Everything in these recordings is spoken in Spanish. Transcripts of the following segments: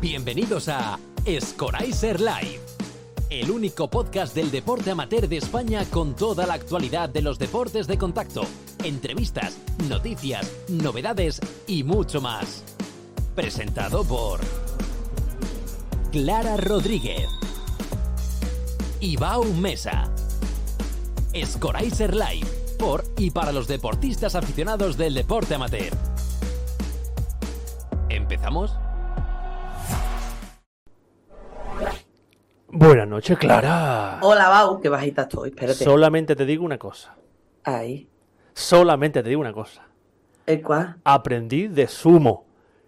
Bienvenidos a Scoraiser Live, el único podcast del deporte amateur de España con toda la actualidad de los deportes de contacto, entrevistas, noticias, novedades y mucho más. Presentado por Clara Rodríguez, Ibao Mesa, Scoraiser Live, por y para los deportistas aficionados del deporte amateur. Buenas noches, Clara. Hola, Bau, qué bajita estoy, espérate. Solamente te digo una cosa. Ahí. Solamente te digo una cosa. ¿El cuál? Aprendiz de sumo.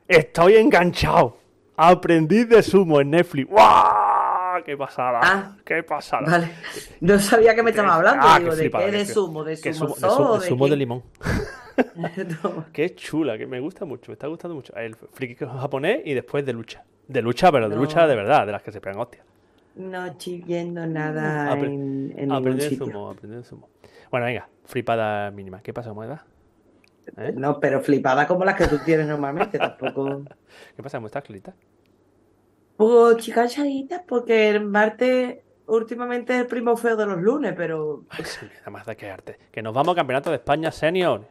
Estoy enganchado. Aprendiz de sumo en Netflix. ¡Guau! ¡Qué pasada! Ah. ¡Qué pasada! Vale. No sabía que me estabas hablando. Ah, Digo, qué ¿de flipada, qué? ¿De sumo? ¿De sumo sumo, de, zoo? sumo- de sumo de limón. No. Qué chula, que me gusta mucho, me está gustando mucho. El friki japonés y después de lucha. De lucha, pero de No. lucha de verdad, de las que se pegan hostias. No viendo nada Apre- en, en ningún Aprender sitio. sumo, aprender sumo. Bueno, venga, flipada mínima. ¿Qué pasa, Moeda? ¿Eh? No, pero flipada como las que tú tienes normalmente, tampoco. ¿Qué pasa? ¿Cómo estás, Clarita? Pues chicas chaditas, porque el martes últimamente es el primo feo de los lunes, pero Ay, sí, nada más de quedarte. Que nos vamos a Campeonato de España Senior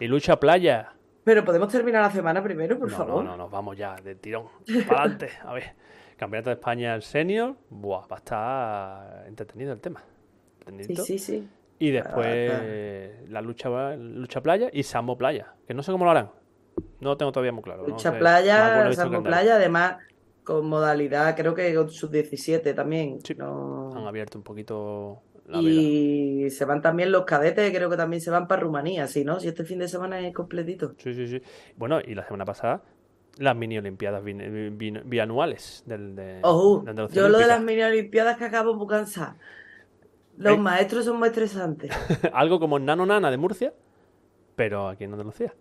y lucha playa. pero podemos terminar la semana primero, por no, favor. no, no, nos vamos ya de tirón. Para adelante. A ver, Campeonato de España Senior. Buah, va a estar entretenido el tema. Sí, Entretidito. sí, sí. Y Ah, después la lucha, lucha playa y Sambo Playa. Que no sé cómo lo harán. No lo tengo todavía muy claro. no Lucha sé. Playa, Sambo el playa, además con modalidad, creo que con sub 17 también. Sí. No- Han abierto un poquito la. Y se van también los cadetes, creo que también se van para Rumanía, ¿sí, no? Si este fin de semana es completito. Sí, sí, sí. Bueno, y la semana pasada, las mini olimpiadas bianuales del, de, Andalucía yo lo de las mini olimpiadas que acabo muy cansada. Los ¿Eh? maestros son muy estresantes. Algo como Nano Nana de Murcia, pero aquí en Andalucía.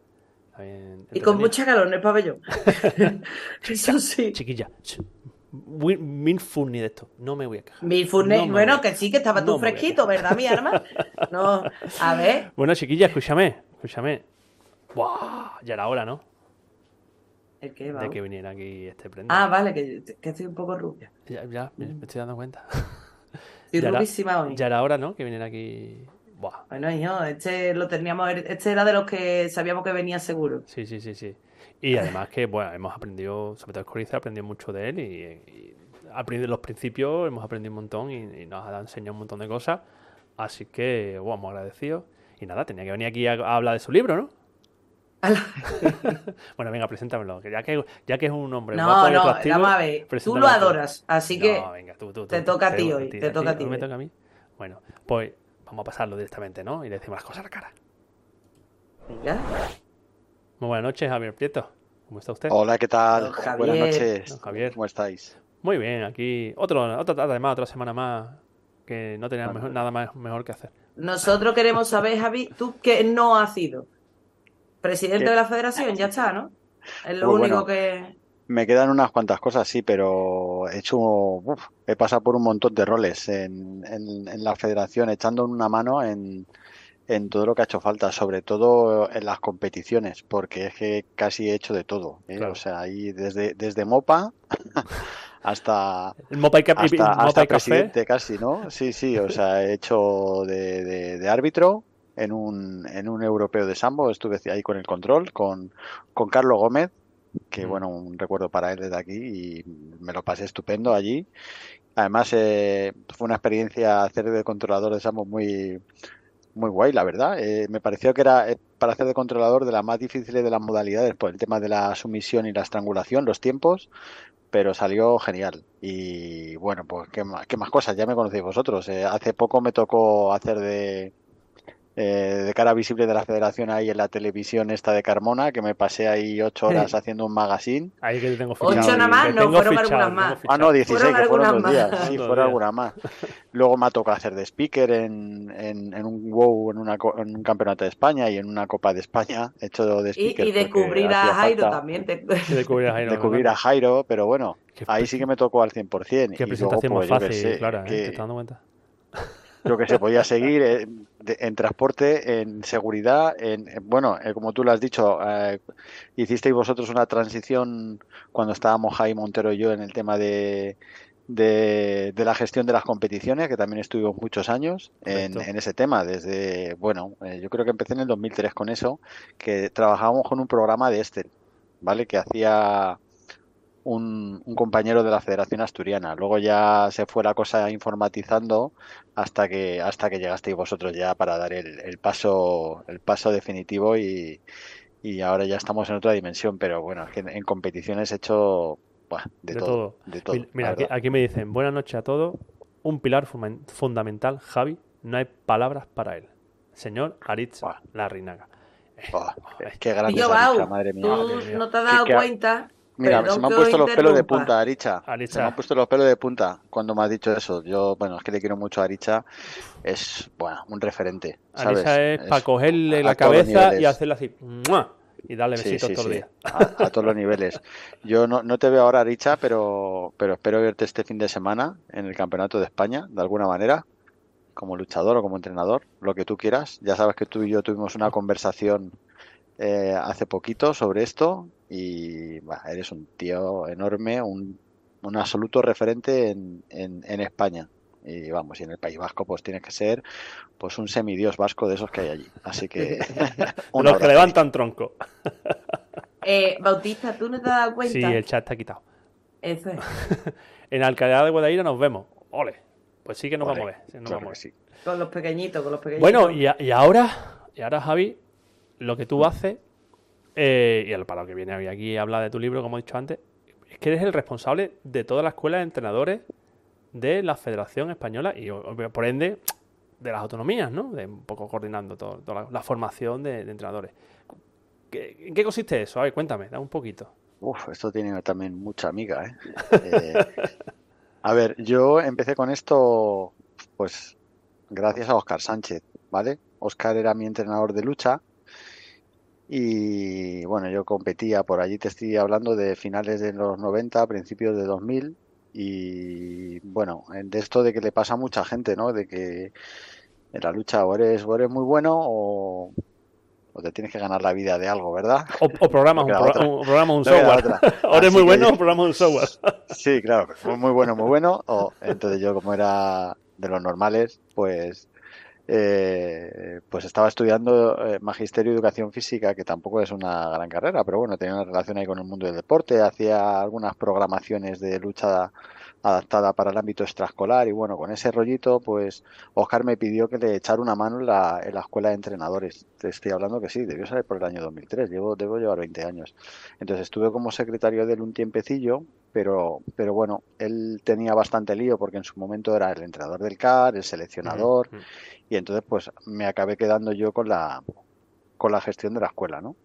Y con mucha calor en el pabellón. Eso sí. Chiquilla, min funny de esto. No me voy a quejar. Mi furne- No me bueno, que sí, que estaba no tú fresquito, ¿verdad, mi arma? No, a ver. Bueno, chiquilla, escúchame, escúchame. Buah, ya era hora, ¿no? ¿El qué, De que viniera aquí este prenda. Ah, vale, que, que estoy un poco rubia. Ya, ya, me me estoy dando cuenta. Estoy Ya era- rubísima hoy. Ya era hora, ¿no? Que viniera aquí. Buah. Bueno, hijo, este lo teníamos, este era de los que sabíamos que venía seguro. Sí, sí, sí, sí. Y además que, bueno, hemos aprendido, sobre todo Coriza, aprendido mucho de él y, y aprendido los principios, hemos aprendido un montón y, y nos ha enseñado un montón de cosas. Así que, bueno, muy agradecido. Y nada, tenía que venir aquí a, a hablar de su libro, ¿no? Bueno, venga, preséntamelo. Que ya, que, ya que es un hombre No, guapo y no, atractivo, vamos a ver. Tú lo adoras, así que No, venga, tú, tú, te tú, toca a ti hoy, te toca a ti ¿Me toca a mí? Bueno, pues vamos a pasarlo directamente, ¿no? Y le decimos las cosas a la cara. Venga. Muy buenas noches, Javier Prieto. ¿Cómo está usted? Hola, ¿qué tal? Javier. Buenas noches. Javier. ¿Cómo estáis? Muy bien, aquí otro, otra, además, otra semana más que no tenía mejor- nada más mejor que hacer. Nosotros queremos saber, Javi, tú qué no has sido. Presidente ¿Qué? de la federación, ya está, ¿no? Es lo Pues único bueno. que... Me quedan unas cuantas cosas, sí, pero he hecho, uf, he pasado por un montón de roles en, en- en la federación, echando una mano en, en todo lo que ha hecho falta, sobre todo en las competiciones, porque es que casi he hecho de todo, ¿eh? Claro. O sea, ahí desde, desde Mopa hasta, El Mopa y, Cap- y- hasta, Mopa hasta y Café. presidente casi, ¿no? Sí, sí, o sea, he hecho de, de- de árbitro en un, en un europeo de sambo, estuve ahí con el control, con, con Carlos Gómez, que bueno, un recuerdo para él desde aquí y me lo pasé estupendo allí. Además, eh, fue una experiencia hacer de controlador de sambo muy, muy guay, la verdad. Eh, me pareció que era eh, para hacer de controlador de las más difíciles de las modalidades por el tema de la sumisión y la estrangulación, los tiempos, pero salió genial. Y bueno, pues qué más, qué más cosas, ya me conocéis vosotros. Eh, hace poco me tocó hacer de, eh, de cara visible de la federación ahí en la televisión esta de Carmona, que me pasé ahí ocho horas haciendo un magazine. Ahí que te tengo Ocho fichado. nada más, no, fueron fichado, algunas más. Ah, no, 16, Fueron que fueron dos días. más. Sí, fueron días. algunas más. Luego me ha tocado hacer de speaker en, en, en un WOW, en, una, co- en un campeonato de España y en una Copa de España. He hecho de Y, speaker y de porque cubrir a Jairo falta también. te- Y de cubrir a Jairo, De cubrir a Jairo, pero bueno, Qué ahí sí que me tocó al 100%. Qué y luego, presentación más pues, qué fácil, sé, Clara, ¿eh? que- ¿Te estás dando cuenta? Lo que se podía seguir en, en transporte, en seguridad, en, bueno, eh, como tú lo has dicho, eh, hicisteis vosotros una transición cuando estábamos Jaime Montero y yo en el tema de, de, la gestión de las competiciones, que también estuvimos muchos años en, en, ese tema, desde, bueno, eh, yo creo que empecé en el 2003 con eso, que trabajábamos con un programa de este, ¿vale? Que hacía un, compañero de la Federación Asturiana. Luego ya se fue la cosa informatizando hasta que hasta que llegasteis vosotros ya para dar el, paso el paso definitivo y, y, ahora ya estamos en otra dimensión. Pero bueno, en competiciones he hecho de, todo, Mira, aquí, me dicen buenas noches a todos. Un pilar fundamental, Javi. No hay palabras para él. Señor Aritz la Rinaga. qué grande madre mía. no te has dado cuenta Mira, se me han puesto los pelos de punta, Aricha. Se me han puesto los pelos de punta cuando me has dicho eso. Yo, bueno, es que le quiero mucho a Aricha. Es, bueno, un referente. Aricha es, para cogerle la cabeza y hacerle así. Y darle besitos todo el día. A, todos los niveles. Yo no, no te veo ahora, Aricha, pero, pero espero verte este fin de semana en el Campeonato de España, de alguna manera, como luchador o como entrenador, lo que tú quieras. Ya sabes que tú y yo tuvimos una conversación eh, hace poquito sobre esto y eres un tío enorme, un, un absoluto referente en, en, España. Y vamos, y en el País Vasco pues tienes que ser pues un semidios vasco de esos que hay allí. Así que... Los que levantan tronco. Eh, Bautista, ¿tú no te has dado cuenta? Sí, el chat está quitado. Eso es. en Alcalá de Guadaira nos vemos. Ole. Pues sí que nos vamos a ver. Con los pequeñitos, con los pequeñitos. Bueno, y, y ahora, y ahora Javi, lo que tú haces, eh, y el para lo que viene aquí a hablar de tu libro, como he dicho antes, es que eres el responsable de toda la escuela de entrenadores de la Federación Española y por ende de las autonomías, ¿no? De un poco coordinando toda la, formación de, entrenadores. ¿En qué consiste eso? A ver, cuéntame, da un poquito. Uf, esto tiene también mucha amiga, ¿eh? eh a ver, yo empecé con esto, pues, gracias a Oscar Sánchez, ¿vale? Oscar era mi entrenador de lucha y bueno, yo competía por allí, te estoy hablando de finales de los 90, principios de 2000. Y bueno, de esto de que le pasa a mucha gente, ¿no? De que en la lucha o eres, eres muy bueno o, te tienes que ganar la vida de algo, ¿verdad? O, programas, un, programa, un software. o eres muy bueno o programas un software. sí, claro, muy bueno, muy bueno. O, entonces yo como era de los normales, pues eh, pues estaba estudiando eh, Magisterio y Educación Física, que tampoco es una gran carrera, pero bueno, tenía una relación ahí con el mundo del deporte, hacía algunas programaciones de lucha adaptada para el ámbito extraescolar y bueno, con ese rollito, pues Oscar me pidió que le echara una mano en la, en la escuela de entrenadores. Te estoy hablando que sí, debió salir por el año 2003, llevo, debo llevar 20 años. Entonces estuve como secretario de él un tiempecillo, pero, pero bueno, él tenía bastante lío porque en su momento era el entrenador del CAR, el seleccionador, y entonces pues me acabé quedando yo con la, con la gestión de la escuela, ¿no?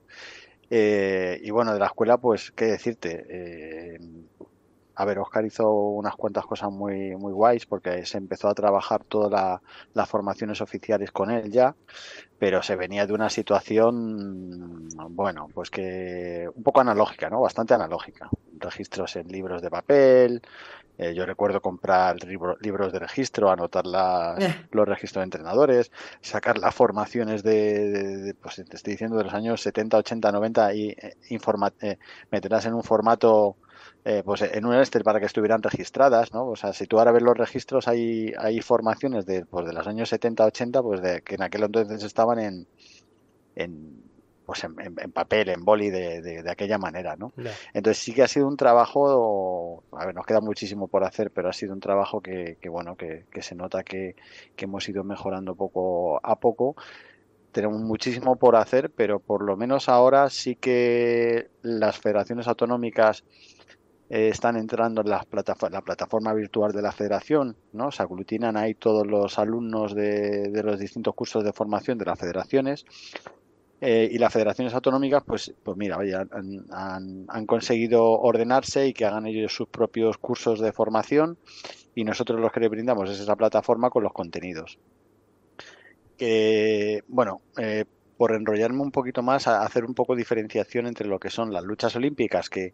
Eh, y bueno, de la escuela, pues, ¿qué decirte? Eh, a ver, Oscar hizo unas cuantas cosas muy, muy guays porque se empezó a trabajar todas las formaciones oficiales con él ya, pero se venía de una situación, bueno, pues que un poco analógica, ¿no? Bastante analógica. Registros en libros de papel, eh, yo recuerdo comprar libros de registro, anotar eh. los registros de entrenadores, sacar las formaciones de, pues te estoy diciendo, de los años 70, 80, 90 y eh, meterlas en un formato eh, pues en un Excel para que estuvieran registradas, ¿no? O sea, si tú ahora ves los registros, hay, hay formaciones de, pues de los años 70, 80, pues de que en aquel entonces estaban en, en pues en, papel, en boli, de, de, aquella manera, ¿no? Entonces sí que ha sido un trabajo, a ver, nos queda muchísimo por hacer, pero ha sido un trabajo que, que bueno, que, que, se nota que, que hemos ido mejorando poco a poco tenemos muchísimo por hacer, pero por lo menos ahora sí que las federaciones autonómicas eh, están entrando en la, la, plataforma virtual de la federación, ¿no? Se aglutinan ahí todos los alumnos de, los distintos cursos de formación de las federaciones. Eh, y las federaciones autonómicas, pues, pues mira, han, han, conseguido ordenarse y que hagan ellos sus propios cursos de formación y nosotros los que le brindamos es esa plataforma con los contenidos. bueno, eh, por enrollarme un poquito más, a hacer un poco diferenciación entre lo que son las luchas olímpicas, que,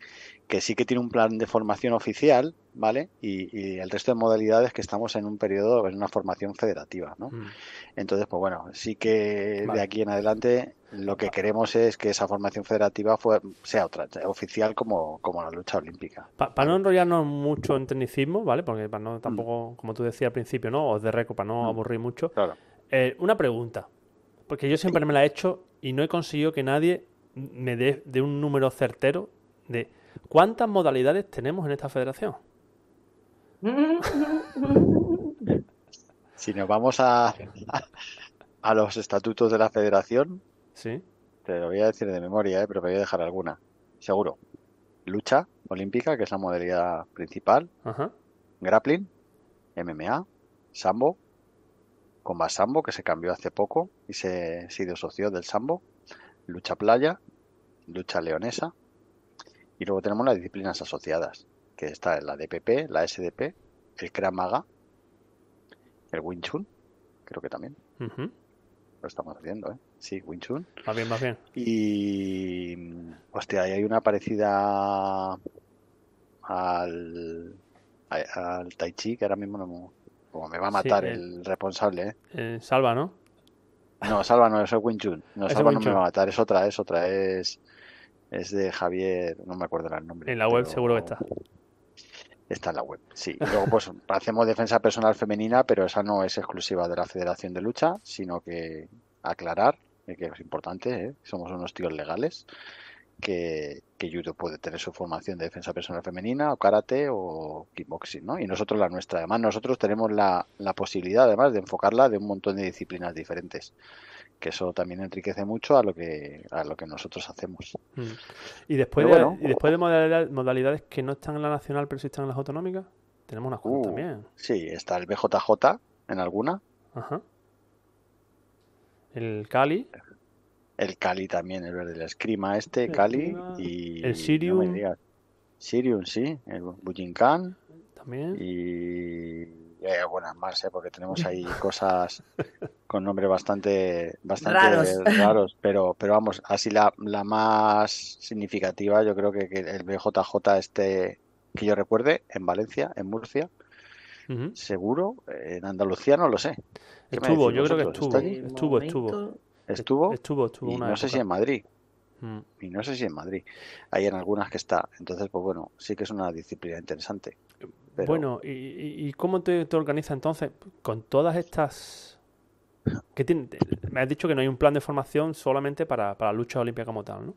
que sí que tiene un plan de formación oficial, ¿vale? Y, y, el resto de modalidades que estamos en un periodo, en una formación federativa, ¿no? Mm. Entonces, pues bueno, sí que de aquí en adelante lo que queremos es que esa formación federativa fue, sea otra, oficial como, como la lucha olímpica. para no enrollarnos mucho en tecnicismo, ¿vale? Porque para no tampoco, mm. como tú decías al principio, ¿no? O de reco, para no mm. aburrir mucho. Claro. Eh, una pregunta. Porque yo siempre me la he hecho y no he conseguido que nadie me dé de un número certero de cuántas modalidades tenemos en esta federación. Si nos vamos a, a, los estatutos de la federación, ¿Sí? te lo voy a decir de memoria, ¿eh? pero me voy a dejar alguna. Seguro. Lucha olímpica, que es la modalidad principal. Grappling, MMA, Sambo, Combat Sambo, que se cambió hace poco y se, se disoció del Sambo, lucha playa, lucha leonesa, y luego tenemos las disciplinas asociadas, que está la DPP, la SDP, el Krav Maga, el Wing Chun, creo que también. Lo estamos haciendo, ¿eh? Sí, Wing Chun. Más bien, más bien. Y, hostia, ahí hay una parecida al, al Tai Chi, que ahora mismo no, como me va a matar el responsable, ¿eh? ¿eh? Salva, ¿no? No, Salva no, eso es Wing Chun. No, Salva no me va a matar, es otra, es otra, es, es de Javier, no me acuerdo el nombre. En la web seguro que está. Está en la web, sí. Luego pues hacemos defensa personal femenina, pero esa no es exclusiva de la Federación de Lucha, sino que aclarar, que es importante, ¿eh? somos unos tíos legales, que, que judo puede tener su formación de defensa personal femenina o karate o kickboxing, ¿no? Y nosotros la nuestra. Además, nosotros tenemos la, la posibilidad, además, de enfocarla de un montón de disciplinas diferentes que eso también enriquece mucho a lo que a lo que nosotros hacemos. Mm. ¿Y después, de, ¿y después de modalidades, que no están en la nacional pero sí están en las autonómicas? Tenemos unas cuantas uh, también. Sí, está el BJJ en alguna. Ajá. El Cali. El Cali también, el verde, el Escrima este, Cali y... El Sirium. Sirium, sí, el Bujinkan. También. Y eh, buenas más, ¿eh? porque tenemos ahí cosas con nombres bastante, bastante raros. pero, pero vamos, así la, la más significativa, yo creo que, que, el BJJ este que yo recuerde, en Valencia, en Murcia, seguro, en Andalucía no lo sé. Estuvo, yo creo que estuvo, estuvo, estuvo. ¿Estuvo? Estuvo, estuvo y no sé si en Madrid. Mm. Y no sé si en Madrid. Hay en algunas que está. Entonces, pues bueno, sí que es una disciplina interesante. Bueno, ¿y, cómo te, te organizas entonces con todas estas... que tiene... Me has dicho que no hay un plan de formación solamente para, para la lucha olímpica como tal, ¿no?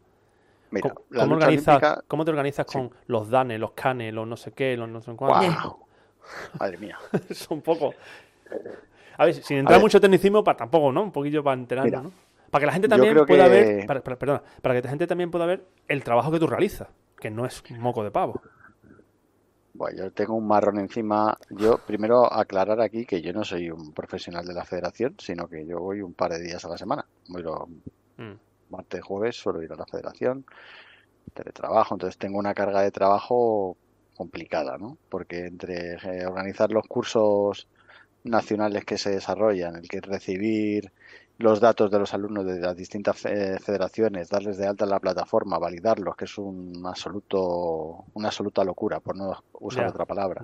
Mira, ¿Cómo, organizas, ¿Cómo te organizas con los DANE, los CANE, los no sé qué, los no sé cuántos? Madre mía. es un poco... A ver, sin entrar mucho tecnicismo, para tampoco, ¿no? Un poquillo para enterarnos, ¿no? Para que la gente también pueda ver, para, perdona, para que la gente también pueda ver el trabajo que tú realizas, que no es un moco de pavo. Bueno, yo tengo un marrón encima. Yo primero aclarar aquí que yo no soy un profesional de la federación, sino que yo voy un par de días a la semana. Voy los mm. martes, jueves, suelo ir a la federación, teletrabajo, entonces tengo una carga de trabajo complicada, ¿no? Porque entre eh, organizar los cursos nacionales que se desarrollan, el que recibir los datos de los alumnos de las distintas federaciones, darles de alta en la plataforma, validarlos, que es un absoluto, una absoluta locura, por no usar otra palabra.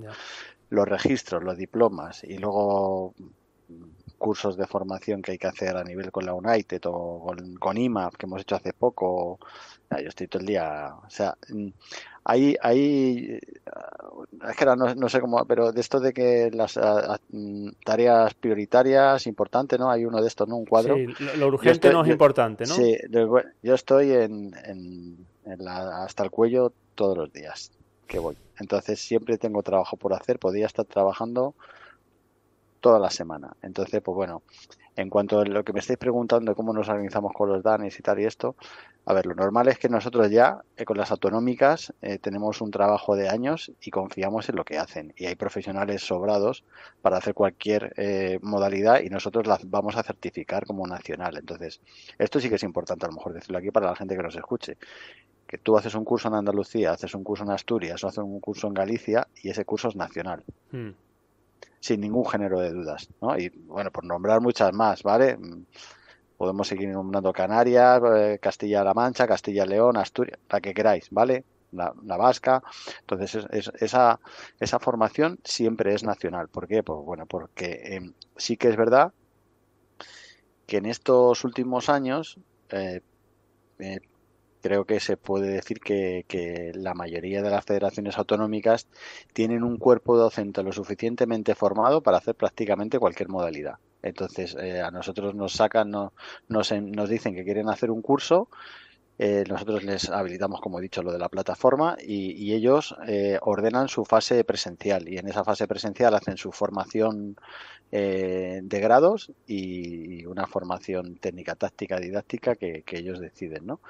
Los registros, los diplomas y luego cursos de formación que hay que hacer a nivel con la United o con, con IMAP que hemos hecho hace poco. Yo estoy todo el día. O sea, hay, hay es que ahora no, sé cómo, pero de esto de que las mm, tareas prioritarias importantes, ¿no? Hay uno de estos, ¿no? Un cuadro. Sí, lo, urgente no es importante, ¿no? Sí, yo estoy en, en, la, hasta el cuello todos los días que voy. Entonces siempre tengo trabajo por hacer, podría estar trabajando toda la semana. Entonces, pues bueno, en cuanto a lo que me estáis preguntando cómo nos organizamos con los DANES y tal y esto, a ver, lo normal es que nosotros ya eh, con las autonómicas eh, tenemos un trabajo de años y confiamos en lo que hacen. Y hay profesionales sobrados para hacer cualquier eh, modalidad y nosotros las vamos a certificar como nacional. Entonces, esto sí que es importante a lo mejor decirlo aquí para la gente que nos escuche. Que tú haces un curso en Andalucía, haces un curso en Asturias o haces un curso en Galicia y ese curso es nacional. Hmm sin ningún género de dudas, ¿no? Y bueno, por nombrar muchas más, ¿vale? Podemos seguir nombrando Canarias, eh, Castilla-La Mancha, Castilla-León, Asturias, la que queráis, ¿vale? La, vasca. Entonces, es, es- esa, esa formación siempre es nacional. ¿Por qué? Pues bueno, porque eh, sí que es verdad que en estos últimos años eh, eh, creo que se puede decir que, que la mayoría de las federaciones autonómicas tienen un cuerpo docente lo suficientemente formado para hacer prácticamente cualquier modalidad. Entonces, eh, a nosotros nos sacan, no- nos, nos dicen que quieren hacer un curso, eh, nosotros les habilitamos, como he dicho, lo de la plataforma y, y ellos eh, ordenan su fase presencial y en esa fase presencial hacen su formación eh, de grados y una formación técnica, táctica, didáctica que, que ellos deciden, ¿no?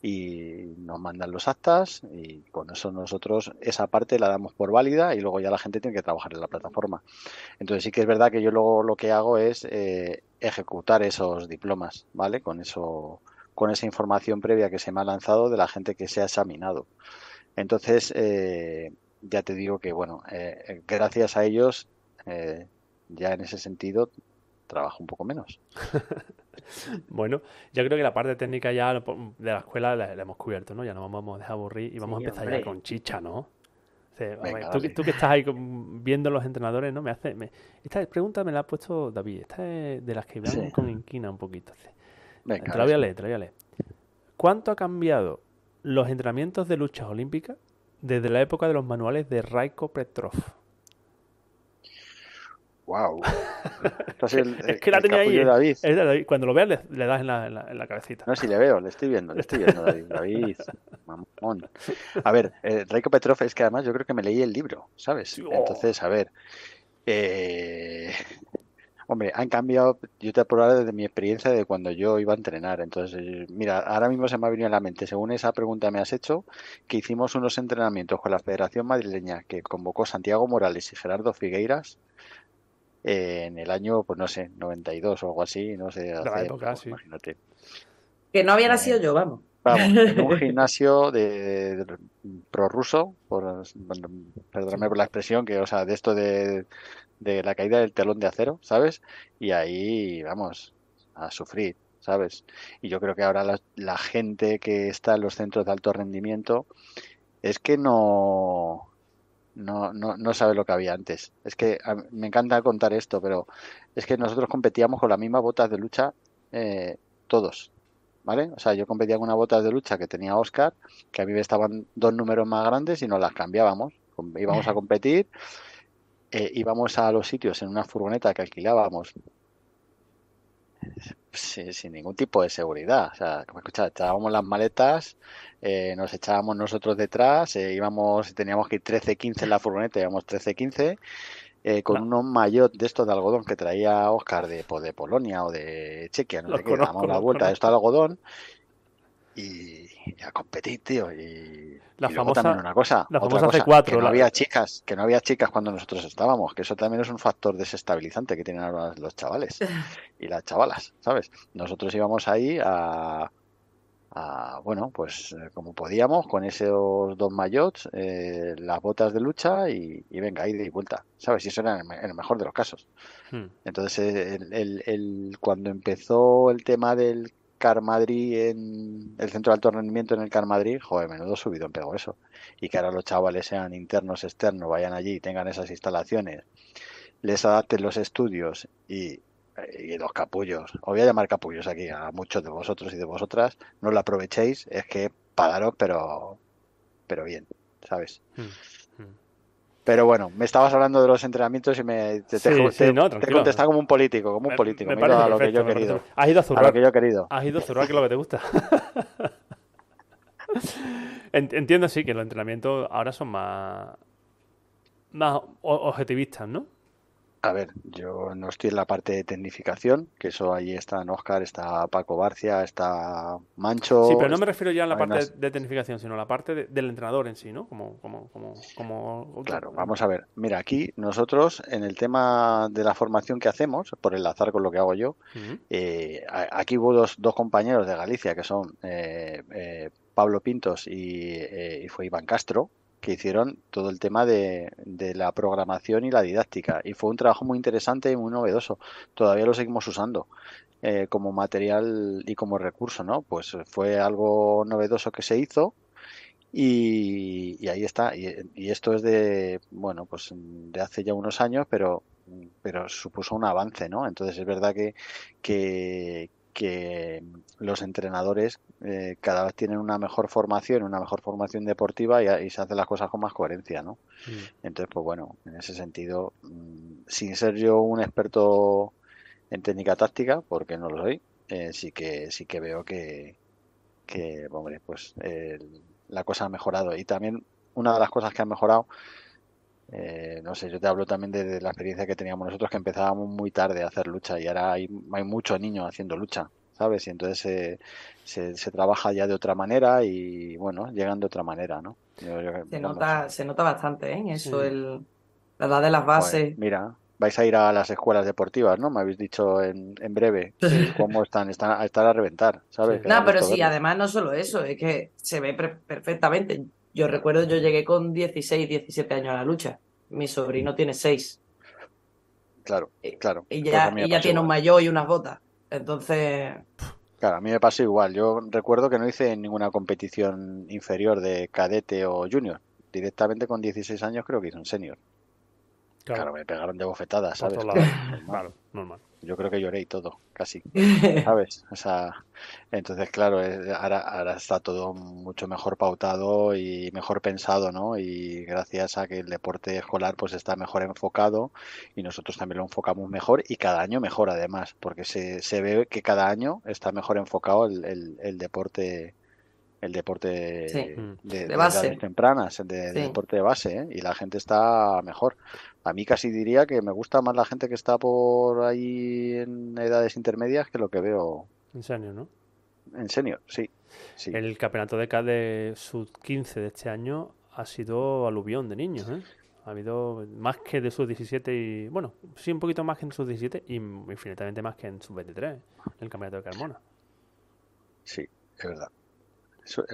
Y nos mandan los actas y con eso nosotros esa parte la damos por válida y luego ya la gente tiene que trabajar en la plataforma. Entonces sí que es verdad que yo luego lo que hago es eh, ejecutar esos diplomas, ¿vale? Con eso, con esa información previa que se me ha lanzado de la gente que se ha examinado. Entonces, eh, ya te digo que, bueno, eh, gracias a ellos, eh, ya en ese sentido, trabajo un poco menos. Bueno, yo creo que la parte técnica ya de la escuela la, la hemos cubierto, ¿no? Ya no vamos a dejar aburrir y vamos Sí, a empezar hombre. ya con chicha, ¿no? O sea, a Venga, ver, tú, que- dale. tú que estás ahí con- viendo los entrenadores, ¿no? Me hace, me- esta pregunta me la ha puesto David. Esta es de las que van Sí. con inquina un poquito. sí. Venga, te la voy a leer, te la voy a leer. ¿Cuánto ha cambiado los entrenamientos de luchas olímpicas desde la época de los manuales de Raiko Petrov? Wow. Es, el, Es que la tenía ahí, de eh. David. Es de David. Cuando lo veas le, le das en la, en la- en la cabecita. No, si le veo, le estoy viendo, le estoy viendo, David. David, mamón. A ver, eh, Reiko Petrov es que además yo creo que me leí el libro, ¿sabes? Oh. Entonces, a ver, eh, hombre, han cambiado, yo te puedo hablar desde mi experiencia de cuando yo iba a entrenar. Entonces, mira, ahora mismo se me ha venido a la mente, según esa pregunta me has hecho, que hicimos unos entrenamientos con la Federación Madrileña que convocó Santiago Morales y Gerardo Figueiras eh, en el año, pues no sé, 92 o algo así, no sé, la hace- época, pues, sí. imagínate. Que no había Eh, nacido yo, vamos. Vamos, en un gimnasio de, de- prorruso, por, bueno, perdóname por la expresión, que, o sea, de esto de, de la caída del telón de acero, ¿sabes? Y ahí, vamos, a sufrir, ¿sabes? Y yo creo que ahora la, la gente que está en los centros de alto rendimiento es que no, no, no, no sabe lo que había antes. Es que a me encanta contar esto, pero es que nosotros competíamos con las mismas botas de lucha eh, todos. ¿Vale? O sea, yo competía con unas botas de lucha que tenía Oscar, que a mí me estaban dos números más grandes y nos las cambiábamos. Íbamos a competir, eh, íbamos a los sitios en una furgoneta que alquilábamos sin, sin ningún tipo de seguridad. O sea, como escucha, echábamos las maletas, eh, nos echábamos nosotros detrás, eh, íbamos, teníamos que ir 13-15 en la furgoneta, íbamos 13-15, eh, con No. unos maillot de estos de algodón que traía Oscar de, pues, de Polonia o de Chequia, no sé qué, damos la vuelta de esto de algodón y, y a competir, tío. Y, La y luego famosa- también una cosa, la otra famosa cosa, C4, que no la- había chicas, que no había chicas cuando nosotros estábamos, que eso también es un factor desestabilizante que tienen ahora los chavales y las chavalas, ¿sabes? Nosotros íbamos ahí a, a, bueno, pues eh, como podíamos, con esos dos maillots, eh, las botas de lucha y, y venga, ida y vuelta, ¿sabes? Y eso era en el, me- en el mejor de los casos. Hmm. Entonces, el, el- el- cuando empezó el tema del Car Madrid en el centro de alto rendimiento en el Car Madrid, joder, menudo subidón pegó eso. Y que ahora los chavales sean internos, externos, vayan allí y tengan esas instalaciones, les adapten los estudios y, y los capullos. Os voy a llamar capullos aquí a muchos de vosotros y de vosotras. No lo aprovechéis, es que pagaros, pero, pero bien, ¿sabes? Hmm. Pero bueno, me estabas hablando de los entrenamientos y me te, te- Sí, te- sí, no, te como un político, como un Me- político. me Me parece a lo que yo he querido. Has ido a A lo zurrar. que yo he querido. Has ido a zurrar, que es lo que te gusta. En- Entiendo, sí, que los entrenamientos ahora son más, más objetivistas, ¿no? A ver, yo no estoy en la parte de tecnificación, que eso ahí están Oscar, está Paco Barcia, está Mancho. Sí, pero no me refiero ya a la parte más- de, tecnificación, sino a la parte de- del entrenador en sí, ¿no? Como, como, como, como... Claro, vamos a ver. Mira, aquí nosotros en el tema de la formación que hacemos, por enlazar con lo que hago yo, eh, aquí hubo dos, dos compañeros de Galicia que son eh, eh, Pablo Pintos y, eh, y fue Iván Castro, que hicieron todo el tema de, de la programación y la didáctica. Y fue un trabajo muy interesante y muy novedoso. Todavía lo seguimos usando. Eh, como material y como recurso, ¿no? Pues fue algo novedoso que se hizo y, ahí está. Y, esto es de, bueno, pues de hace ya unos años, pero, pero supuso un avance, ¿no? Entonces es verdad que, que, que los entrenadores eh, cada vez tienen una mejor formación, una mejor formación deportiva y, se hacen las cosas con más coherencia, ¿no? Mm. Entonces, pues bueno, en ese sentido, mm, sin ser yo un experto en técnica táctica, porque no lo soy, eh, sí que sí que veo que, que hombre, pues la cosa ha mejorado. Y también una de las cosas que ha mejorado, eh, no sé, yo te hablo también de, la experiencia que teníamos nosotros, que empezábamos muy tarde a hacer lucha y ahora hay, hay muchos niños haciendo lucha. ¿sabes? Y entonces se, se, trabaja ya de otra manera y, bueno, llegan de otra manera, ¿no? se, nota, se nota bastante, ¿eh? Eso, el, la edad de las bases. mira, vais a ir a las escuelas deportivas, ¿no? Me habéis dicho en, en breve cómo están, están a estar a reventar, ¿sabes? No, pero sí, además no solo eso, es que se ve perfectamente. Yo recuerdo, yo llegué con 16, 17 años a la lucha. Mi sobrino tiene 6. Claro, claro. Y ya, pues ya tiene un maillot y unas botas. Entonces. Claro, a mí me pasó igual. Yo recuerdo que no hice ninguna competición inferior de cadete o junior. Directamente con 16 años creo que hice un senior. Claro. me pegaron de bofetadas, ¿sabes? Claro, normal. Yo creo que lloré y todo, casi. ¿Sabes? O sea, entonces, claro, eh, ahora, ahora está todo mucho mejor pautado y mejor pensado, ¿no? Y gracias a que el deporte escolar pues está mejor enfocado y nosotros también lo enfocamos mejor y cada año mejor además, porque se, se ve que cada año está mejor enfocado el, el deporte el deporte de, base. tempranas, el de, deporte de base, ¿eh? y la gente está mejor. A mí casi diría que me gusta más la gente que está por ahí en edades intermedias que lo que veo. En senior, ¿no? En senior, sí. sí. El campeonato de de sub 15 de este año ha sido aluvión de niños, ¿eh? Ha habido más que de sub 17 y. Bueno, sí, un poquito más que en sub 17 y infinitamente más que en sub 23, el campeonato de Carmona. Sí, es verdad.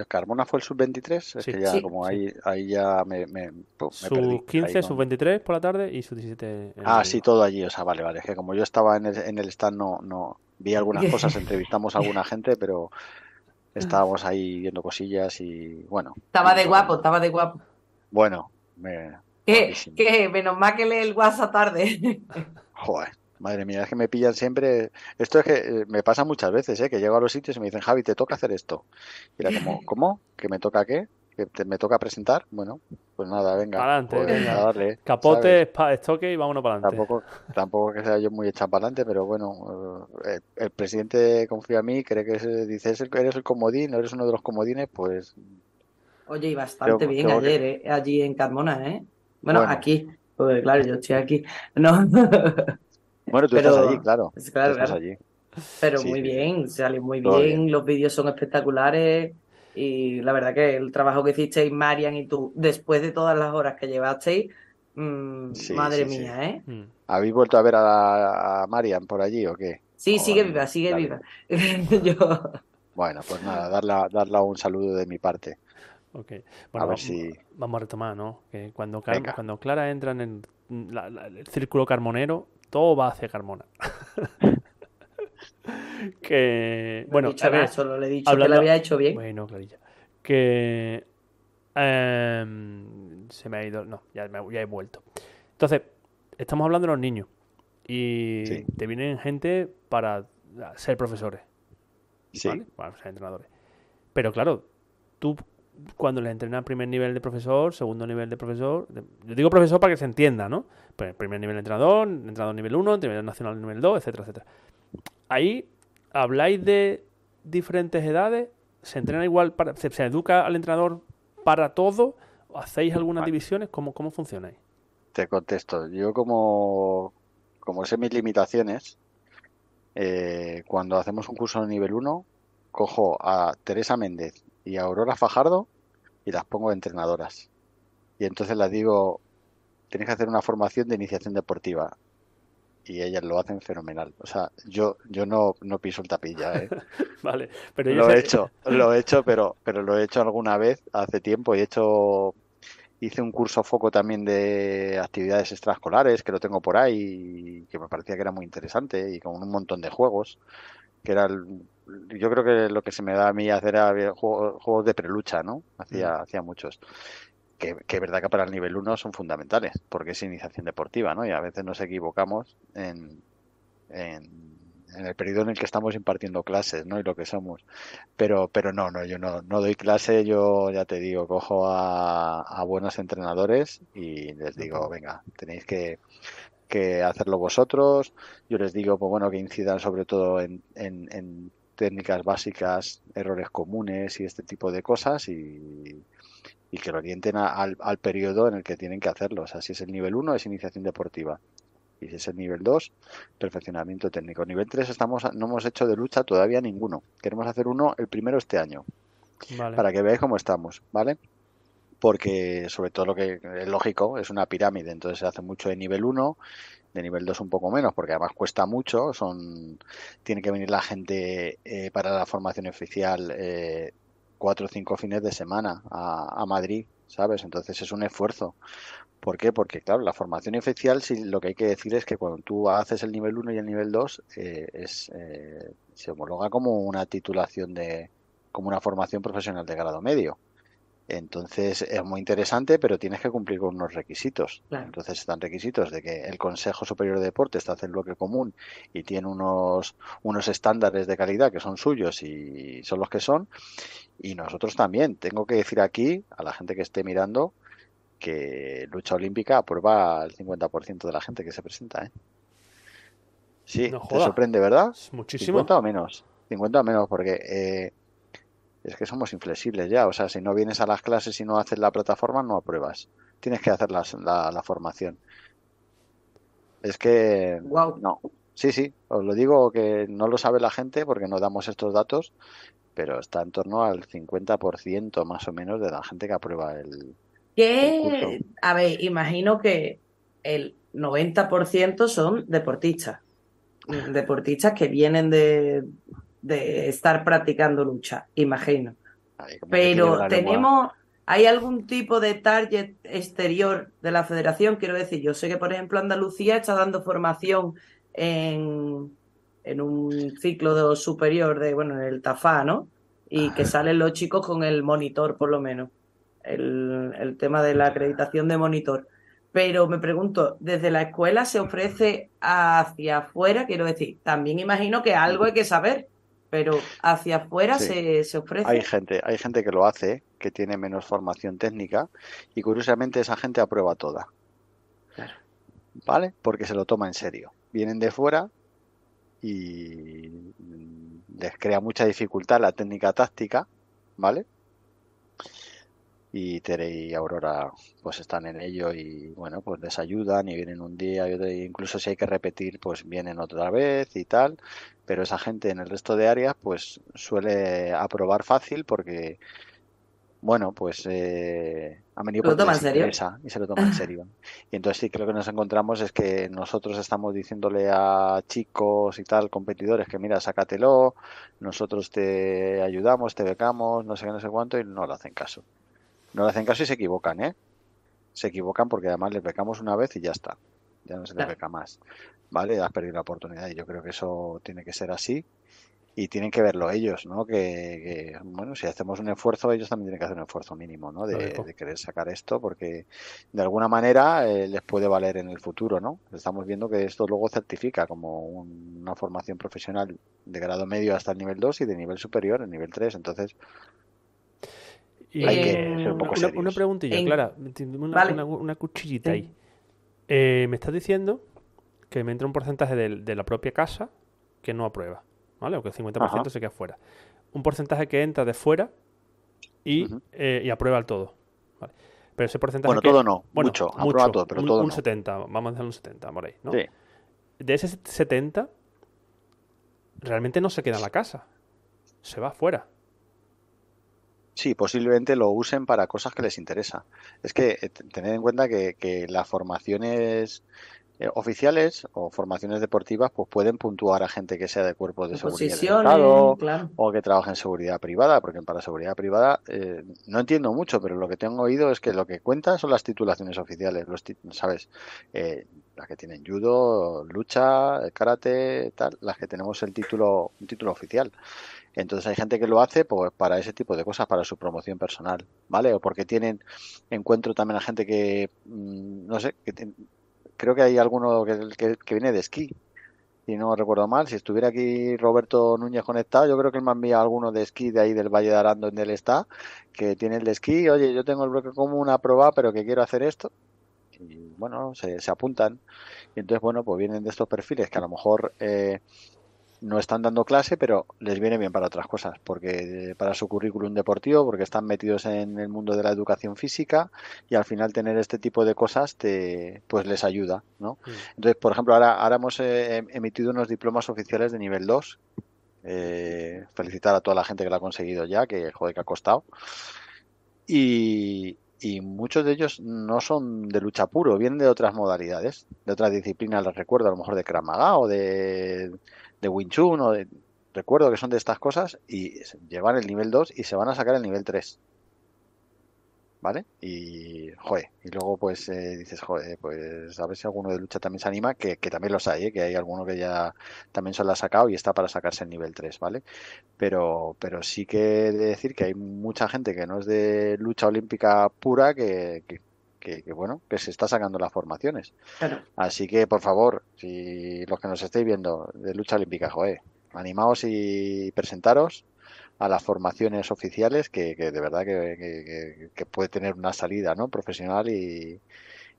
Carmona fue el sub-23, es que ya como ahí, ahí ya me, me, Sub 15, sub-23 por la tarde y sub-17. Ah, sí, todo allí, o sea, vale, vale. Es que como yo estaba en el, en el stand, no, no vi algunas cosas, entrevistamos a alguna gente, pero estábamos ahí viendo cosillas y bueno. Estaba de guapo, estaba de guapo. Bueno, me. ¿Qué? Menos mal que lee el WhatsApp tarde. Joder. Madre mía, es que me pillan siempre. Esto es que eh, me pasa muchas veces, ¿eh? que llego a los sitios y me dicen, Javi, te toca hacer esto. Y era como, ¿cómo? ¿Que me toca qué? ¿Que me toca presentar? Bueno, pues nada, venga. Adelante, pues venga. Capote, estoque y vámonos para adelante. Tampoco, tampoco que sea yo muy echado para adelante, pero bueno, eh, el, presidente confía en mí, cree que dice, eres el comodín, eres uno de los comodines, pues. Oye, y bastante bien ayer, ¿eh? allí en Carmona, ¿eh? Bueno, aquí, pues claro, yo estoy aquí. No. Bueno, tú estás allí, claro. estás allí. Pero muy bien, sale muy bien, los vídeos son espectaculares y la verdad que el trabajo que hicisteis Marian y tú, después de todas las horas que llevasteis, mm, madre mía, ¿eh? Mm. ¿Habéis vuelto a ver a, Marian por allí o qué? Sí, sigue viva, sigue viva. Bueno, pues nada, darle, darle un saludo de mi parte. Ok, bueno, a ver si... vamos a retomar, ¿no? Que cuando, cuando Clara entra en el círculo carmonero, todo va hacia Carmona. que bueno, solo le he dicho que lo había hecho bien. Bueno, clarilla. Que em, se me ha ido, no, ya, ya, he vuelto. Entonces, estamos hablando de los niños y te vienen gente para ser profesores, sí. Para ser entrenadores. Pero claro, tú cuando les entrenan primer nivel de profesor, segundo nivel de profesor, yo digo profesor para que se entienda, ¿no? Pues primer nivel de entrenador, entrenador nivel 1, nivel nacional nivel 2, etcétera, etcétera. Ahí habláis de diferentes edades, se entrena igual, para, se, educa al entrenador para todo, hacéis algunas divisiones, ¿Cómo, cómo funcionáis? Te contesto, yo como, como sé mis limitaciones, eh, cuando hacemos un curso de nivel 1, cojo a Teresa Méndez y a Aurora Fajardo y las pongo de entrenadoras. Y entonces las digo, tienes que hacer una formación de iniciación deportiva. Y ellas lo hacen fenomenal. O sea, yo, yo no, no piso el tapilla, ¿eh? vale, pero lo he hecho, lo he hecho, pero, pero lo he hecho alguna vez hace tiempo y he hecho hice un curso foco también de actividades extraescolares que lo tengo por ahí y que me parecía que era muy interesante y con un montón de juegos que era yo creo que lo que se me da a mí hacer era juegos, de prelucha, ¿no? Hacía, mm. hacía muchos. Que, es verdad que para el nivel 1 son fundamentales, porque es iniciación deportiva, ¿no? Y a veces nos equivocamos en, en en el periodo en el que estamos impartiendo clases, ¿no? Y lo que somos. Pero, pero no, no, yo no, no doy clase, yo ya te digo, cojo a, buenos entrenadores y les digo, venga, tenéis que, que hacerlo vosotros. Yo les digo, pues bueno, que incidan sobre todo en, en, técnicas básicas, errores comunes y este tipo de cosas y, y que lo orienten al, al periodo en el que tienen que hacerlo. O sea, si es el nivel 1 es iniciación deportiva y si es el nivel 2, perfeccionamiento técnico. Nivel 3 estamos, no hemos hecho de lucha todavía ninguno. Queremos hacer uno el primero este año. Para que veáis cómo estamos, ¿vale? Porque sobre todo lo que es lógico, es una pirámide, entonces se hace mucho de nivel 1, de nivel 2 un poco menos, porque además cuesta mucho, son tiene que venir la gente eh, para la formación oficial eh, cuatro o cinco fines de semana a, Madrid, ¿sabes? Entonces es un esfuerzo. ¿Por qué? Porque, claro, la formación oficial, sí, lo que hay que decir es que cuando tú haces el nivel 1 y el nivel 2, eh, es, eh, se homologa como una titulación de, como una formación profesional de grado medio. Entonces es muy interesante, pero tienes que cumplir con unos requisitos. Entonces están requisitos de que el Consejo Superior de Deportes está en bloque común y tiene unos, unos estándares de calidad que son suyos y son los que son. Y nosotros también. Tengo que decir aquí a la gente que esté mirando que lucha olímpica aprueba el 50% de la gente que se presenta. ¿eh? Sí, te sorprende, ¿verdad? muchísimo. 50 o menos. 50 o menos, porque eh, es que somos inflexibles ya. O sea, si no vienes a las clases y no haces la plataforma, no apruebas. Tienes que hacer la, la, formación. Es que. Wow. No. Sí, sí, os lo digo que no lo sabe la gente porque no damos estos datos, pero está en torno al 50% más o menos de la gente que aprueba el, que, a ver, imagino que el 90% son deportistas. Deportistas que vienen de, estar practicando lucha, imagino. Pero tenemos, ¿hay algún tipo de target exterior de la federación? Quiero decir, yo sé que, por ejemplo, Andalucía está dando formación en, en un ciclo superior de, bueno, en el TAFA, ¿no? Y que salen los chicos con el monitor, por lo menos el, tema de la acreditación de monitor. Pero me pregunto, ¿desde la escuela se ofrece hacia afuera? Quiero decir, también imagino que algo hay que saber, pero hacia afuera se, se, ofrece. Hay gente, hay gente que lo hace, que tiene menos formación técnica, y curiosamente esa gente aprueba toda. Claro. ¿Vale? Porque se lo toma en serio. Vienen de fuera y les crea mucha dificultad la técnica táctica, ¿vale? Y Tere y Aurora pues están en ello y bueno pues les ayudan y vienen un día y otro, incluso si hay que repetir pues vienen otra vez y tal pero esa gente en el resto de áreas pues suele aprobar fácil porque bueno pues eh, han venido ¿Lo en serio? y se lo toman en serio y entonces sí creo que nos encontramos es que nosotros estamos diciéndole a chicos y tal competidores que mira sácatelo nosotros te ayudamos te becamos no sé qué no sé cuánto y no lo hacen caso no le hacen caso y se equivocan, ¿eh? Se equivocan porque además les becamos una vez y ya está. Ya no se les beca más. ¿Vale? Has perdido la oportunidad y yo creo que eso tiene que ser así y tienen que verlo ellos, ¿no? Que, bueno, si hacemos un esfuerzo, ellos también tienen que hacer un esfuerzo mínimo, ¿no? De, querer sacar esto, porque de alguna manera eh, les puede valer en el futuro, ¿no? Estamos viendo que esto luego certifica como una formación profesional de grado medio hasta el nivel 2 y de nivel superior, el nivel 3. Entonces, una, preguntilla, Clara, una, cuchillita ahí. Eh, me estás diciendo que me entra un porcentaje de, la propia casa que no aprueba, ¿vale? O que el 50% se queda fuera. Un porcentaje que entra de fuera y, eh, aprueba el todo. Pero ese porcentaje. Bueno, todo no, mucho, aprueba todo, pero un, todo un 70, vamos a hacer un 70 por ahí, ¿no? De ese 70, realmente no se queda en la casa, se va fuera. Sí, posiblemente lo usen para cosas que les interesa. Es que eh, tened en cuenta que, las formaciones eh, oficiales o formaciones deportivas pues pueden puntuar a gente que sea de cuerpos de seguridad Estado, o que trabaje en seguridad privada, porque para seguridad privada eh, no entiendo mucho, pero lo que tengo oído es que lo que cuenta son las titulaciones oficiales, los ¿sabes? Eh, las que tienen judo, lucha, karate, tal, las que tenemos el título, un título oficial. Entonces hay gente que lo hace pues para ese tipo de cosas, para su promoción personal, ¿vale? O porque tienen, encuentro también a gente que, mm, no sé, que creo que hay alguno que, viene de esquí, si no recuerdo mal. Si estuviera aquí Roberto Núñez conectado, yo creo que él me envía alguno de esquí de ahí del Valle de Arando donde él está, que tiene el de esquí. Oye, yo tengo el bloque común a probar, pero que quiero hacer esto. Y bueno, se, se apuntan. Y entonces, bueno, pues vienen de estos perfiles que a lo mejor eh, no están dando clase, pero les viene bien para otras cosas, porque para su currículum deportivo, porque están metidos en el mundo de la educación física y al final tener este tipo de cosas te, pues les ayuda, ¿no? Mm. Entonces, por ejemplo, ahora, ahora hemos eh, emitido unos diplomas oficiales de nivel 2. Eh, felicitar a toda la gente que lo ha conseguido ya, que joder que ha costado. Y, y muchos de ellos no son de lucha puro, vienen de otras modalidades, de otras disciplinas, les recuerdo, a lo mejor de Kramaga o de de Wing Chun recuerdo que son de estas cosas y llevan el nivel 2 y se van a sacar el nivel 3. ¿Vale? Y, joder, y luego pues eh, dices, joder, pues a ver si alguno de lucha también se anima, que, también los hay, ¿eh? que hay alguno que ya también se lo ha sacado y está para sacarse el nivel 3, ¿vale? Pero, pero sí que de decir que hay mucha gente que no es de lucha olímpica pura que, que, bueno, que se está sacando las formaciones. Así que, por favor, si los que nos estéis viendo de lucha olímpica, joder, animaos y presentaros a las formaciones oficiales que, de verdad que, puede tener una salida ¿no? profesional y,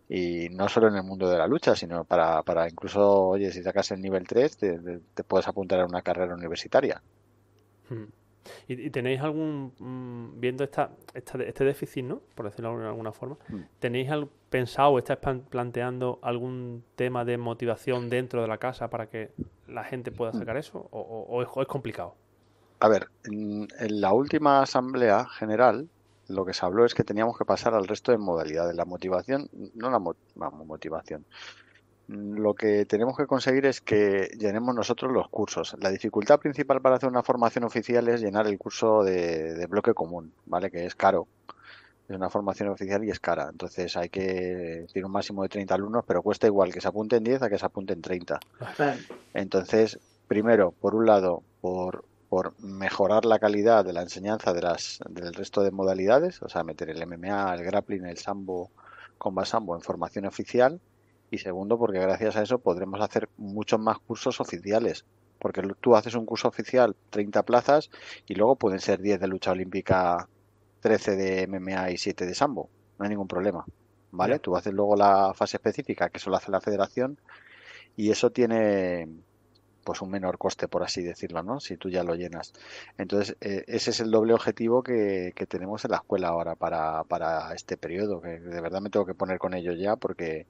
y no solo en el mundo de la lucha, sino para, para incluso, oye, si sacas el nivel 3, te, puedes apuntar a una carrera universitaria. Hmm. ¿Y, tenéis algún, mm, viendo esta, este déficit, ¿no? Por decirlo de alguna forma, mm. ¿tenéis pensado o estáis planteando algún tema de motivación dentro de la casa para que la gente pueda mm. sacar eso? ¿O, es, complicado? A ver, en, la última asamblea general, lo que se habló es que teníamos que pasar al resto de modalidades. La motivación, no la motivación, lo que tenemos que conseguir es que llenemos nosotros los cursos. La dificultad principal para hacer una formación oficial es llenar el curso de, bloque común, ¿vale? Que es caro. Es una formación oficial y es cara. Entonces hay que tiene un máximo de 30 alumnos, pero cuesta igual que se apunten 10 a que se apunten 30. Entonces, primero, por un lado, por, por mejorar la calidad de la enseñanza de las, del resto de modalidades, o sea, meter el MMA, el grappling, el sambo, comba sambo en formación oficial y segundo porque gracias a eso podremos hacer muchos más cursos oficiales porque tú haces un curso oficial 30 plazas y luego pueden ser 10 de lucha olímpica 13 de MMA y 7 de sambo no hay ningún problema vale tú haces luego la fase específica que solo hace la federación y eso tiene pues un menor coste, por así decirlo, ¿no? Si tú ya lo llenas. Entonces, eh, ese es el doble objetivo que, que tenemos en la escuela ahora para, para este periodo, que de verdad me tengo que poner con ello ya porque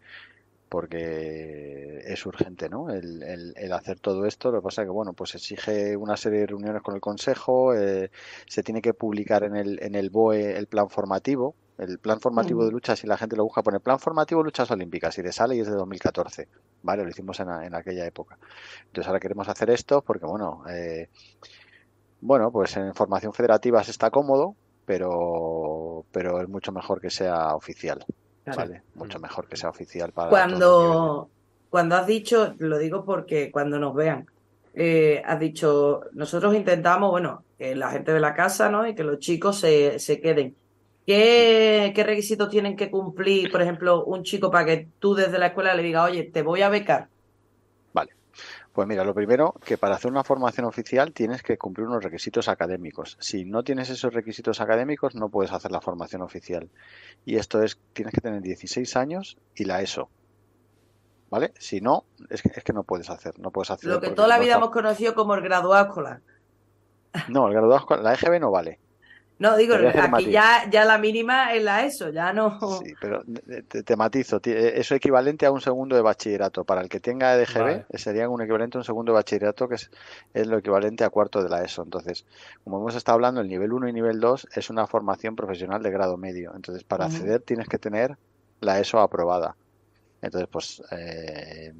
porque es urgente, ¿no? El, el, hacer todo esto. Lo que pasa es que, bueno, pues exige una serie de reuniones con el Consejo, eh, se tiene que publicar en el, en el BOE el plan formativo. El plan formativo de lucha, si la gente lo busca, pone plan formativo luchas olímpicas y le sale y es de 2014. Vale, lo hicimos en, en aquella época. Entonces ahora queremos hacer esto porque, bueno, eh, bueno, pues en formación federativa se está cómodo, pero, pero es mucho mejor que sea oficial. Vale, mucho mejor que sea oficial para. Cuando, cuando has dicho, lo digo porque cuando nos vean, eh, has dicho, nosotros intentamos, bueno, que la gente de la casa, ¿no? Y que los chicos se, se queden. ¿Qué, ¿Qué, requisitos tienen que cumplir, por ejemplo, un chico para que tú desde la escuela le digas, oye, te voy a becar? Pues mira, lo primero, que para hacer una formación oficial tienes que cumplir unos requisitos académicos. Si no tienes esos requisitos académicos, no puedes hacer la formación oficial. Y esto es, tienes que tener 16 años y la ESO. ¿Vale? Si no, es que, es que no puedes hacer. No puedes hacer Lo que toda la vida hemos conocido como el graduado escolar. No, el graduado escolar, la EGB no vale. No, digo, aquí ya, ya la mínima es la ESO, ya no. Sí, pero te, matizo, eh, eso equivalente a un segundo de bachillerato. Para el que tenga EDGB, sería un equivalente a un segundo de bachillerato, que es, es, lo equivalente a cuarto de la ESO. Entonces, como hemos estado hablando, el nivel 1 y nivel 2 es una formación profesional de grado medio. Entonces, para acceder tienes que tener la ESO aprobada. Entonces, pues eh,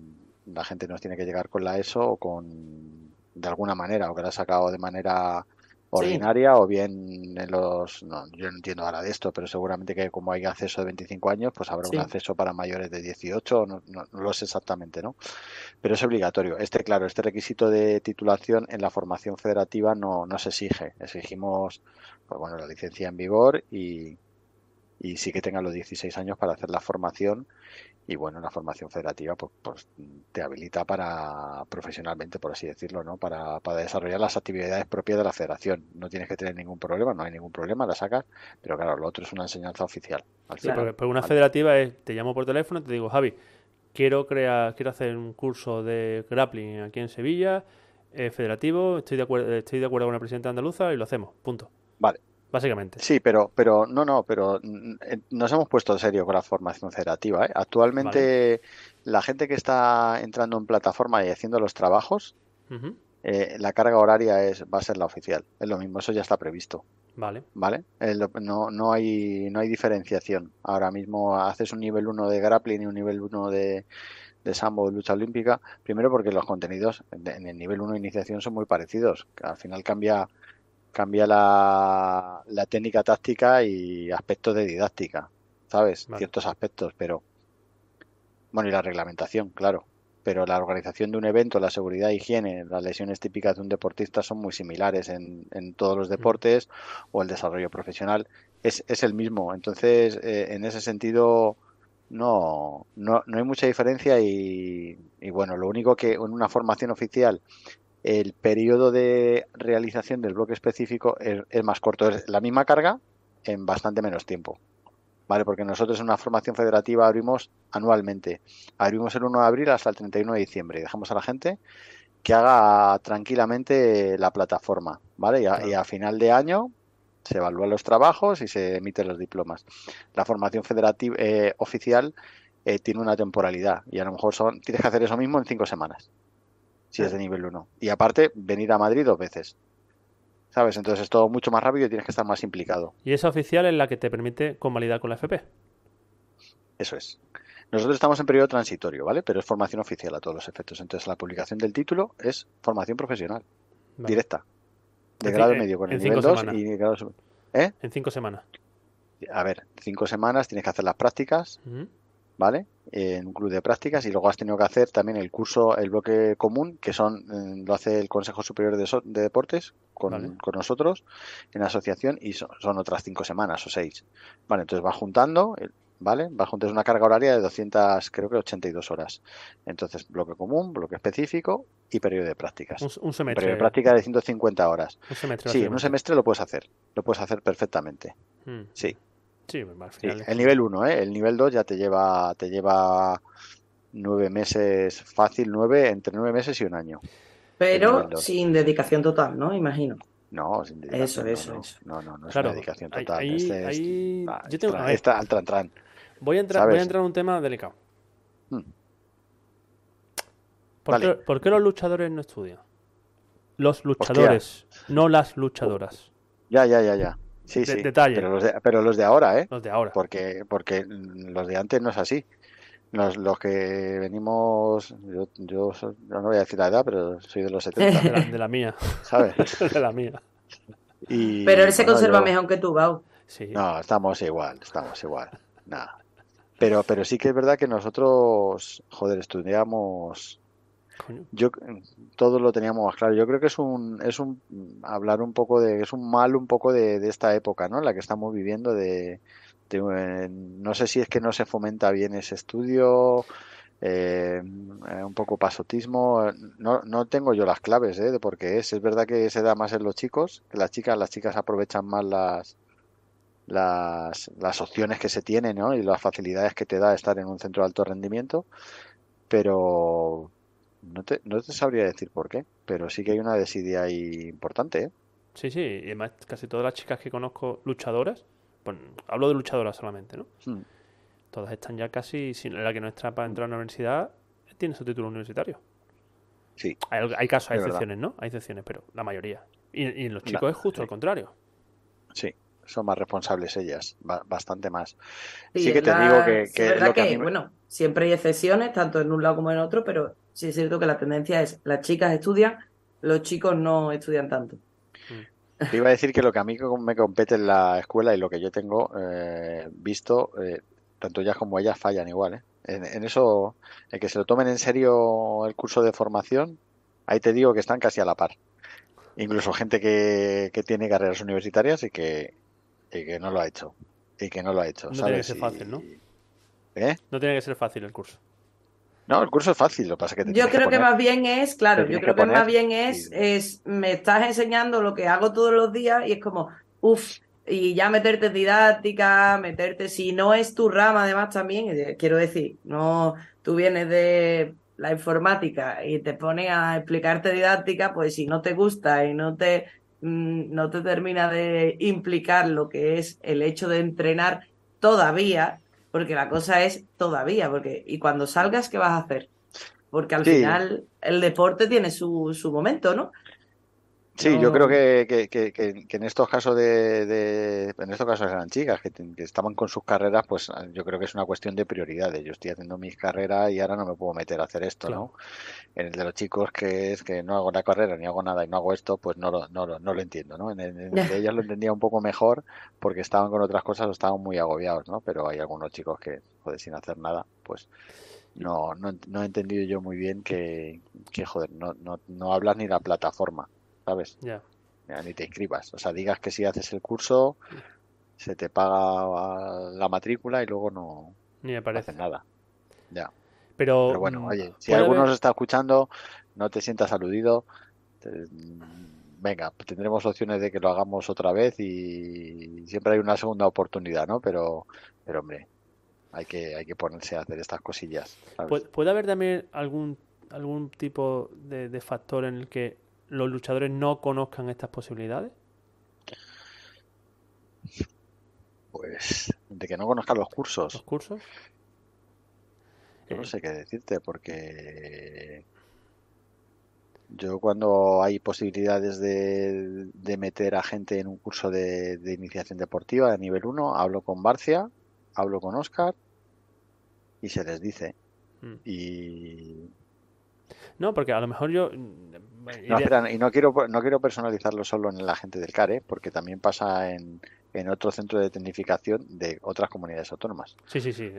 la gente nos tiene que llegar con la ESO o con de alguna manera, o que la ha sacado de manera ordinaria o bien en los no, yo no entiendo ahora de esto pero seguramente que como hay acceso de 25 años pues habrá un acceso para mayores de 18 no, no, lo sé exactamente no pero es obligatorio. Este claro este requisito de titulación en la formación federativa no, no se exige. Exigimos pues bueno la licencia en vigor y, y sí que tengan los 16 años para hacer la formación y bueno, la formación federativa pues, pues, te habilita para profesionalmente, por así decirlo, ¿no? Para, para, desarrollar las actividades propias de la federación. No tienes que tener ningún problema, no hay ningún problema, la sacas, pero claro, lo otro es una enseñanza oficial. Sí, porque, una federativa es, te llamo por teléfono y te digo, Javi, quiero crear, quiero hacer un curso de grappling aquí en Sevilla, federativo, estoy de acuerdo, estoy de acuerdo con la presidenta andaluza y lo hacemos, punto. Vale, básicamente. Sí, pero, pero no, no, pero eh, nos hemos puesto en serio con la formación federativa. ¿eh? Actualmente la gente que está entrando en plataforma y haciendo los trabajos, eh, la carga horaria es va a ser la oficial. Es lo mismo, eso ya está previsto. Vale. ¿Vale? no, no, hay, no hay diferenciación. Ahora mismo haces un nivel 1 de grappling y un nivel 1 de, de sambo de lucha olímpica, primero porque los contenidos en el nivel 1 de iniciación son muy parecidos. Al final cambia cambia la, técnica táctica y aspectos de didáctica, ¿sabes? Ciertos aspectos, pero. Bueno, y la reglamentación, claro. Pero la organización de un evento, la seguridad, higiene, las lesiones típicas de un deportista son muy similares en, en todos los deportes o el desarrollo profesional es, es el mismo. Entonces, eh, en ese sentido, no, no, no hay mucha diferencia y, y, bueno, lo único que en una formación oficial el periodo de realización del bloque específico es, más corto. Es la misma carga en bastante menos tiempo. ¿Vale? Porque nosotros en una formación federativa abrimos anualmente. Abrimos el 1 de abril hasta el 31 de diciembre y dejamos a la gente que haga tranquilamente la plataforma. ¿Vale? Y a, final de año se evalúan los trabajos y se emiten los diplomas. La formación federativa eh, oficial eh, tiene una temporalidad y a lo mejor son, tienes que hacer eso mismo en cinco semanas si es de nivel 1. Y aparte, venir a Madrid dos veces. ¿Sabes? Entonces es todo mucho más rápido y tienes que estar más implicado. ¿Y esa oficial es la que te permite convalidar con la FP? Eso es. Nosotros estamos en periodo transitorio, ¿vale? Pero es formación oficial a todos los efectos. Entonces la publicación del título es formación profesional, directa. De grado medio con el nivel 2 y grado... ¿Eh? En cinco semanas. A ver, cinco semanas tienes que hacer las prácticas. ¿Vale? En un club de prácticas y luego has tenido que hacer también el curso, el bloque común, que son eh, lo hace el Consejo Superior de, Deportes con, nosotros en la asociación y son, otras cinco semanas o seis. Vale, entonces va juntando, ¿vale? Va juntando una carga horaria de 200, creo que 82 horas. Entonces, bloque común, bloque específico y periodo de prácticas. Un, semestre. Periodo de práctica de 150 horas. Un semestre. Sí, en un semestre lo puedes hacer. Lo puedes hacer perfectamente. Hmm. Sí. Sí, el nivel 1, ¿eh? El nivel 2 ya te lleva, te lleva nueve meses, fácil nueve, entre nueve meses y un año. Pero sin dedicación total, ¿no? Imagino. No, sin dedicación. Eso, eso, eso. No, no, no es una dedicación total. Ahí, este ahí... Es, yo tengo... Está al tran, tran. Voy a, entrar, voy a entrar en un tema delicado. Hmm. ¿Por, qué, ¿Por, qué, los luchadores no estudian? Los luchadores, no las luchadoras. Ya, ya, ya, ya. Sí, sí. Detalle. Pero los, de, pero los de ahora, ¿eh? Los de ahora. Porque, porque los de antes no es así. Los, los que venimos, yo, yo, no voy a decir la edad, pero soy de los 70. De la, mía. ¿Sabes? de la mía. Y, pero él se conserva mejor que tú, Bau. Sí. No, estamos igual, estamos igual. Nada. Pero, pero sí que es verdad que nosotros, joder, estudiamos yo todo lo teníamos más claro. Yo creo que es un, es un hablar un poco de, es un mal un poco de, esta época, ¿no? La que estamos viviendo de, eh, no sé si es que no se fomenta bien ese estudio, eh, un poco pasotismo. No, no tengo yo las claves ¿eh? de por qué es. Es verdad que se da más en los chicos, que las chicas, las chicas aprovechan más las, las, las opciones que se tienen ¿no? y las facilidades que te da estar en un centro de alto rendimiento. Pero, no te, no te sabría decir por qué, pero sí que hay una desidia ahí importante, ¿eh? Sí, sí, y además casi todas las chicas que conozco luchadoras, bueno, hablo de luchadoras solamente, ¿no? Hmm. Todas están ya casi, sin la que no está para entrar a la universidad, tiene su título universitario. Sí. Hay, casos, hay excepciones, ¿no? Hay excepciones, pero la mayoría. Y, en los chicos es justo al contrario. Sí, son más responsables ellas, bastante más. Sí, que te digo que, que, lo que, bueno, siempre hay excepciones, tanto en un lado como en otro, pero sí es cierto que la tendencia es las chicas estudian, los chicos no estudian tanto. Te iba a decir que lo que a mí me compete en la escuela y lo que yo tengo eh, visto, eh, tanto ellas como ellas fallan igual. ¿eh? En, eso, en que se lo tomen en serio el curso de formación, ahí te digo que están casi a la par. Incluso gente que, tiene carreras universitarias y que, que no lo ha hecho. Y que no lo ha hecho. No tiene que ser fácil, ¿no? No tiene que ser fácil el curso. No, el curso es fácil, lo pasa que Yo creo que, más bien es, claro, yo creo que, más bien es, es, me estás enseñando lo que hago todos los días y es como, uff, y ya meterte en didáctica, meterte, si no es tu rama además también, eh, quiero decir, no, tú vienes de la informática y te pones a explicarte didáctica, pues si no te gusta y no te, no te termina de implicar lo que es el hecho de entrenar todavía, porque la cosa es todavía, porque y cuando salgas, ¿qué vas a hacer? Porque al final el deporte tiene su, su momento, ¿no? Sí, yo creo que, que, que, en estos casos de, en estos casos eran chicas que, estaban con sus carreras, pues yo creo que es una cuestión de prioridades. Yo estoy haciendo mis carreras y ahora no me puedo meter a hacer esto, ¿no? En el de los chicos que es que no hago la carrera ni hago nada y no hago esto, pues no lo, no, no lo entiendo, ¿no? En el, de ellas lo entendía un poco mejor porque estaban con otras cosas o estaban muy agobiados, ¿no? Pero hay algunos chicos que, joder, sin hacer nada, pues no, no, no he entendido yo muy bien que, que joder, no, no, no hablas ni la plataforma. ¿Sabes? Ya. Ni te inscribas. O sea, digas que si haces el curso, se te paga la matrícula y luego no, Ni aparece. nada. Ya. Pero, bueno, mm, oye, si alguno nos está escuchando, no te sientas aludido. Venga, tendremos opciones de que lo hagamos otra vez y siempre hay una segunda oportunidad, ¿no? Pero, pero hombre, hay que, hay que ponerse a hacer estas cosillas. ¿Puede haber también algún, algún tipo de factor en el que los luchadores no conozcan estas posibilidades? Pues de que no conozcan los cursos. ¿Los cursos? Yo no eh. sé qué decirte porque yo cuando hay posibilidades de, meter a gente en un curso de, iniciación deportiva de nivel 1, hablo con Barcia, hablo con Oscar y se les dice. Mm. Y... No, porque a lo mejor yo no, y no quiero, no quiero personalizarlo solo en la gente del CARE, porque también pasa en, en otro centro de tecnificación de otras comunidades autónomas. Sí, sí, sí.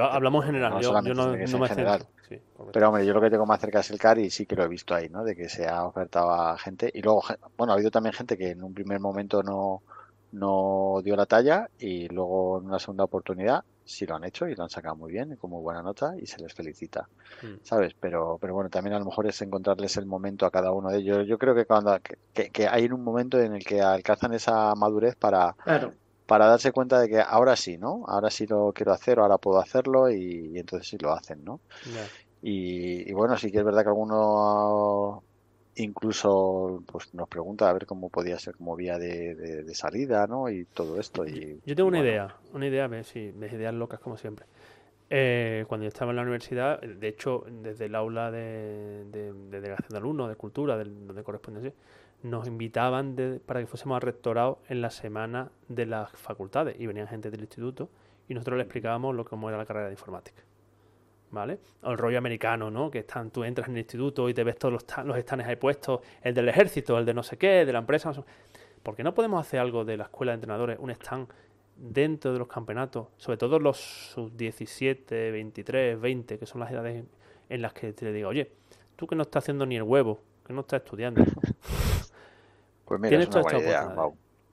hablamos en general. yo, no, me general. Pero hombre, yo lo que tengo más cerca es el CAR y sí que lo he visto ahí, ¿no? De que se ha ofertado a gente. Y luego, bueno, ha habido también gente que en un primer momento no, no dio la talla y luego en una segunda oportunidad sí lo han hecho y lo han sacado muy bien, con muy buena nota y se les felicita, mm. ¿sabes? Pero, pero bueno, también a lo mejor es encontrarles el momento a cada uno de ellos. Yo creo que cuando que, que hay un momento en el que alcanzan esa madurez para, para darse cuenta de que ahora sí, ¿no? Ahora sí lo quiero hacer, ahora puedo hacerlo y, entonces sí lo hacen, ¿no? Y, y, bueno, sí que es verdad que algunos incluso pues nos pregunta a ver cómo podía ser como vía de, salida, ¿no? Y todo esto. Y, yo tengo una idea, una idea, sí, de ideas locas como siempre. Eh, cuando yo estaba en la universidad, de hecho, desde el aula de, de, de delegación de alumnos, de cultura, donde corresponde, nos invitaban para que fuésemos al rectorado en la semana de las facultades y venían gente del instituto y nosotros le explicábamos lo cómo era la carrera de informática. ¿Vale? O el rollo americano, ¿no? Que están, tú entras en el instituto y te ves todos los, los stands ahí puestos, el del ejército, el de no sé qué, de la empresa. ¿Por qué no podemos hacer algo de la escuela de entrenadores, un stand dentro de los campeonatos, sobre todo los sub 17, 23, 20, que son las edades en las que te digo, oye, tú que no estás haciendo ni el huevo, que no estás estudiando. Pues mira, es una buena idea,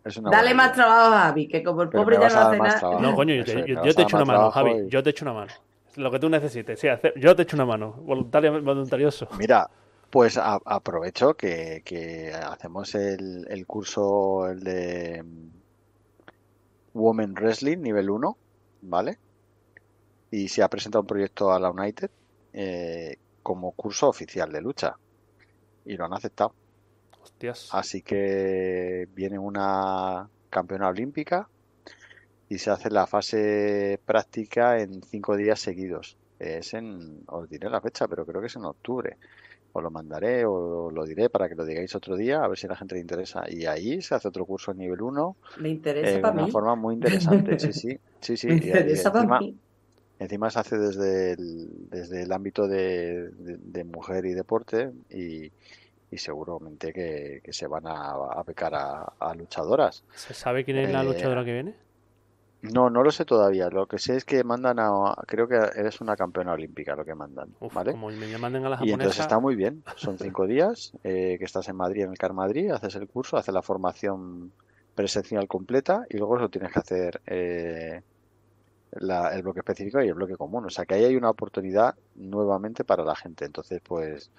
Dale más trabajo a Javi, que como el pobre ya no hace nada. No, coño, yo, te, yo, te echo una mano, Javi, yo te echo una mano. Lo que tú necesites, sí, yo te echo una mano, voluntario, voluntarioso. Mira, pues aprovecho que, hacemos el, el, curso el de mm, Women Wrestling nivel 1, ¿vale? Y se ha presentado un proyecto a la United eh, como curso oficial de lucha. Y lo han aceptado. Hostias. Así que viene una campeona olímpica y se hace la fase práctica en cinco días seguidos. Es en, os diré la fecha, pero creo que es en octubre. Os lo mandaré o lo diré para que lo digáis otro día, a ver si a la gente le interesa. Y ahí se hace otro curso en nivel 1. Me interesa de una forma muy interesante, sí, sí. sí, sí. Me interesa para mí. Encima se hace desde el, desde el ámbito de, mujer y deporte y, seguramente que, se van a, a becar a, luchadoras. ¿Se sabe quién es la eh, luchadora que viene? No, no lo sé todavía. Lo que sé es que mandan a. Creo que eres una campeona olímpica lo que mandan. ¿vale? Como me manden a la Y entonces está muy bien. Son cinco días eh, que estás en Madrid, en el CAR Madrid, haces el curso, haces la formación presencial completa y luego lo tienes que hacer eh, el bloque específico y el bloque común. O sea que ahí hay una oportunidad nuevamente para la gente. Entonces, pues,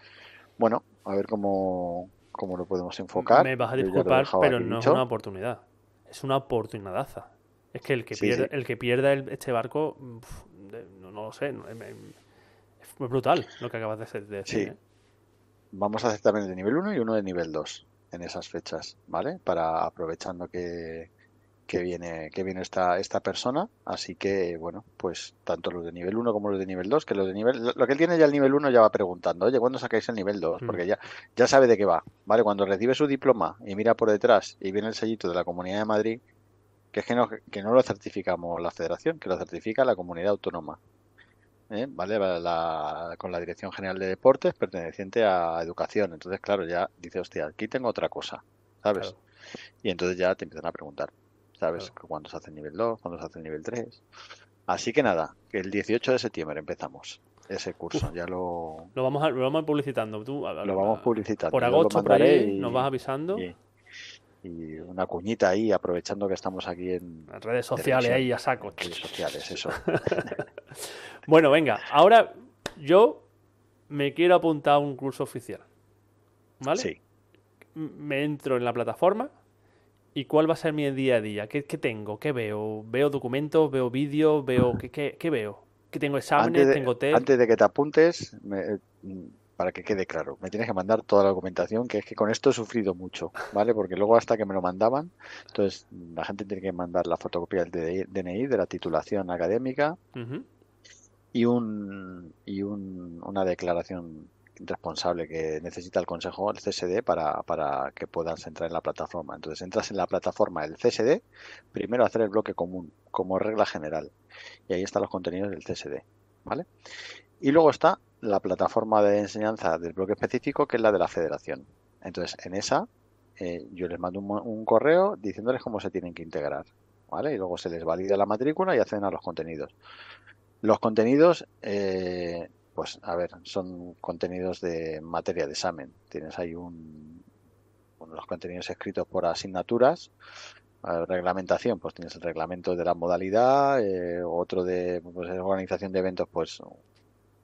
bueno, a ver cómo, cómo lo podemos enfocar. Me vas a disculpar, pero no es una oportunidad. Es una oportunidadaza. Es que el que, pierda, El que pierda este barco, no, lo sé, es muy brutal lo que acabas de decir. Sí. ¿eh? Vamos a hacer también de nivel 1 y uno de nivel 2 en esas fechas, ¿vale? Para aprovechando que, que viene, que viene esta, esta persona. Así que, bueno, pues tanto los de nivel 1 como los de nivel 2, que los de nivel, lo que él tiene ya el nivel 1 ya va preguntando, oye, ¿cuándo sacáis el nivel 2? Mm. Porque ya, ya sabe de qué va, ¿vale? Cuando recibe su diploma y mira por detrás y viene el sellito de la Comunidad de Madrid, que es que no, que no lo certificamos la federación, que lo certifica la comunidad autónoma. ¿eh? ¿Vale? con la Dirección General de Deportes perteneciente a Educación. Entonces, claro, ya dice, hostia, aquí tengo otra cosa, ¿sabes? Y entonces ya te empiezan a preguntar, ¿sabes? ¿Cuándo se hace el nivel 2? ¿Cuándo se hace el nivel 3? Así que nada, que el 18 de septiembre empezamos ese curso. ya lo... Lo vamos, a, lo vamos publicitando. Tú, lo vamos publicitando. Por agosto, por ahí, nos vas avisando y una cuñita ahí, aprovechando que estamos aquí en... redes sociales ahí a saco. Redes sociales, eso. bueno, venga, ahora yo me quiero apuntar a un curso oficial. ¿Vale? Sí. Me entro en la plataforma y cuál va a ser mi día a día. ¿Qué, tengo? ¿Qué veo? ¿Veo documentos? ¿Veo vídeos? ¿Veo qué, qué, qué veo? ¿Que tengo exámenes? ¿Tengo test? Antes de que te apuntes, me, para que quede claro. Me tienes que mandar toda la documentación, que es que con esto he sufrido mucho, ¿vale? Porque luego hasta que me lo mandaban, entonces la gente tiene que mandar la fotocopia del DNI, de la titulación académica y un y un, una declaración responsable que necesita el consejo, el CSD, para, para que puedas entrar en la plataforma. Entonces entras en la plataforma del CSD, primero hacer el bloque común como regla general. Y ahí están los contenidos del CSD, ¿vale? Y luego está la plataforma de enseñanza del bloque específico, que es la de la federación. Entonces, en esa, eh, yo les mando un, correo diciéndoles cómo se tienen que integrar. ¿Vale? Y luego se les valida la matrícula y acceden a los contenidos. Los contenidos, eh, pues a ver, son contenidos de materia de examen. Tienes ahí un, los contenidos escritos por asignaturas. reglamentación, pues tienes el reglamento de la modalidad, eh, otro de pues, organización de eventos, pues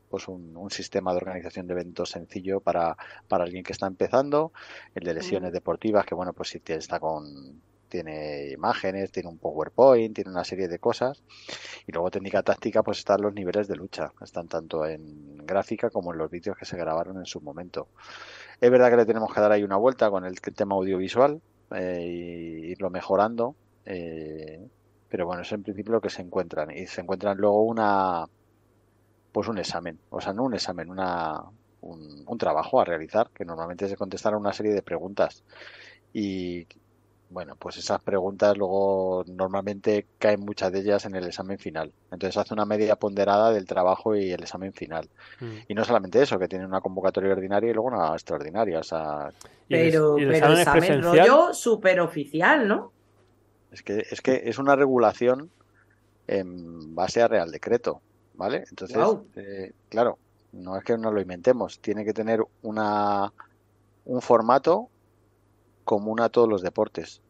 pues un, sistema de organización de eventos sencillo para, para alguien que está empezando, el de lesiones deportivas, que bueno, pues si está con tiene imágenes, tiene un PowerPoint, tiene una serie de cosas. Y luego técnica táctica, pues están los niveles de lucha. Están tanto en gráfica como en los vídeos que se grabaron en su momento. Es verdad que le tenemos que dar ahí una vuelta con el tema audiovisual eh, y irlo mejorando. Eh, pero bueno, es en principio lo que se encuentran. Y se encuentran luego una, pues un examen, o sea, no un examen, una, un, trabajo a realizar, que normalmente es de contestar a una serie de preguntas. Y bueno, pues esas preguntas luego normalmente caen muchas de ellas en el examen final. Entonces hace una media ponderada del trabajo y el examen final. Mm. Y no solamente eso, que tiene una convocatoria ordinaria y luego una extraordinaria. O sea, pero, el, examen, rollo súper oficial, ¿no? Es que, es que es una regulación en base a Real Decreto. ¿Vale? Entonces, eh, claro, no es que no lo inventemos, tiene que tener una, un formato común a todos los deportes.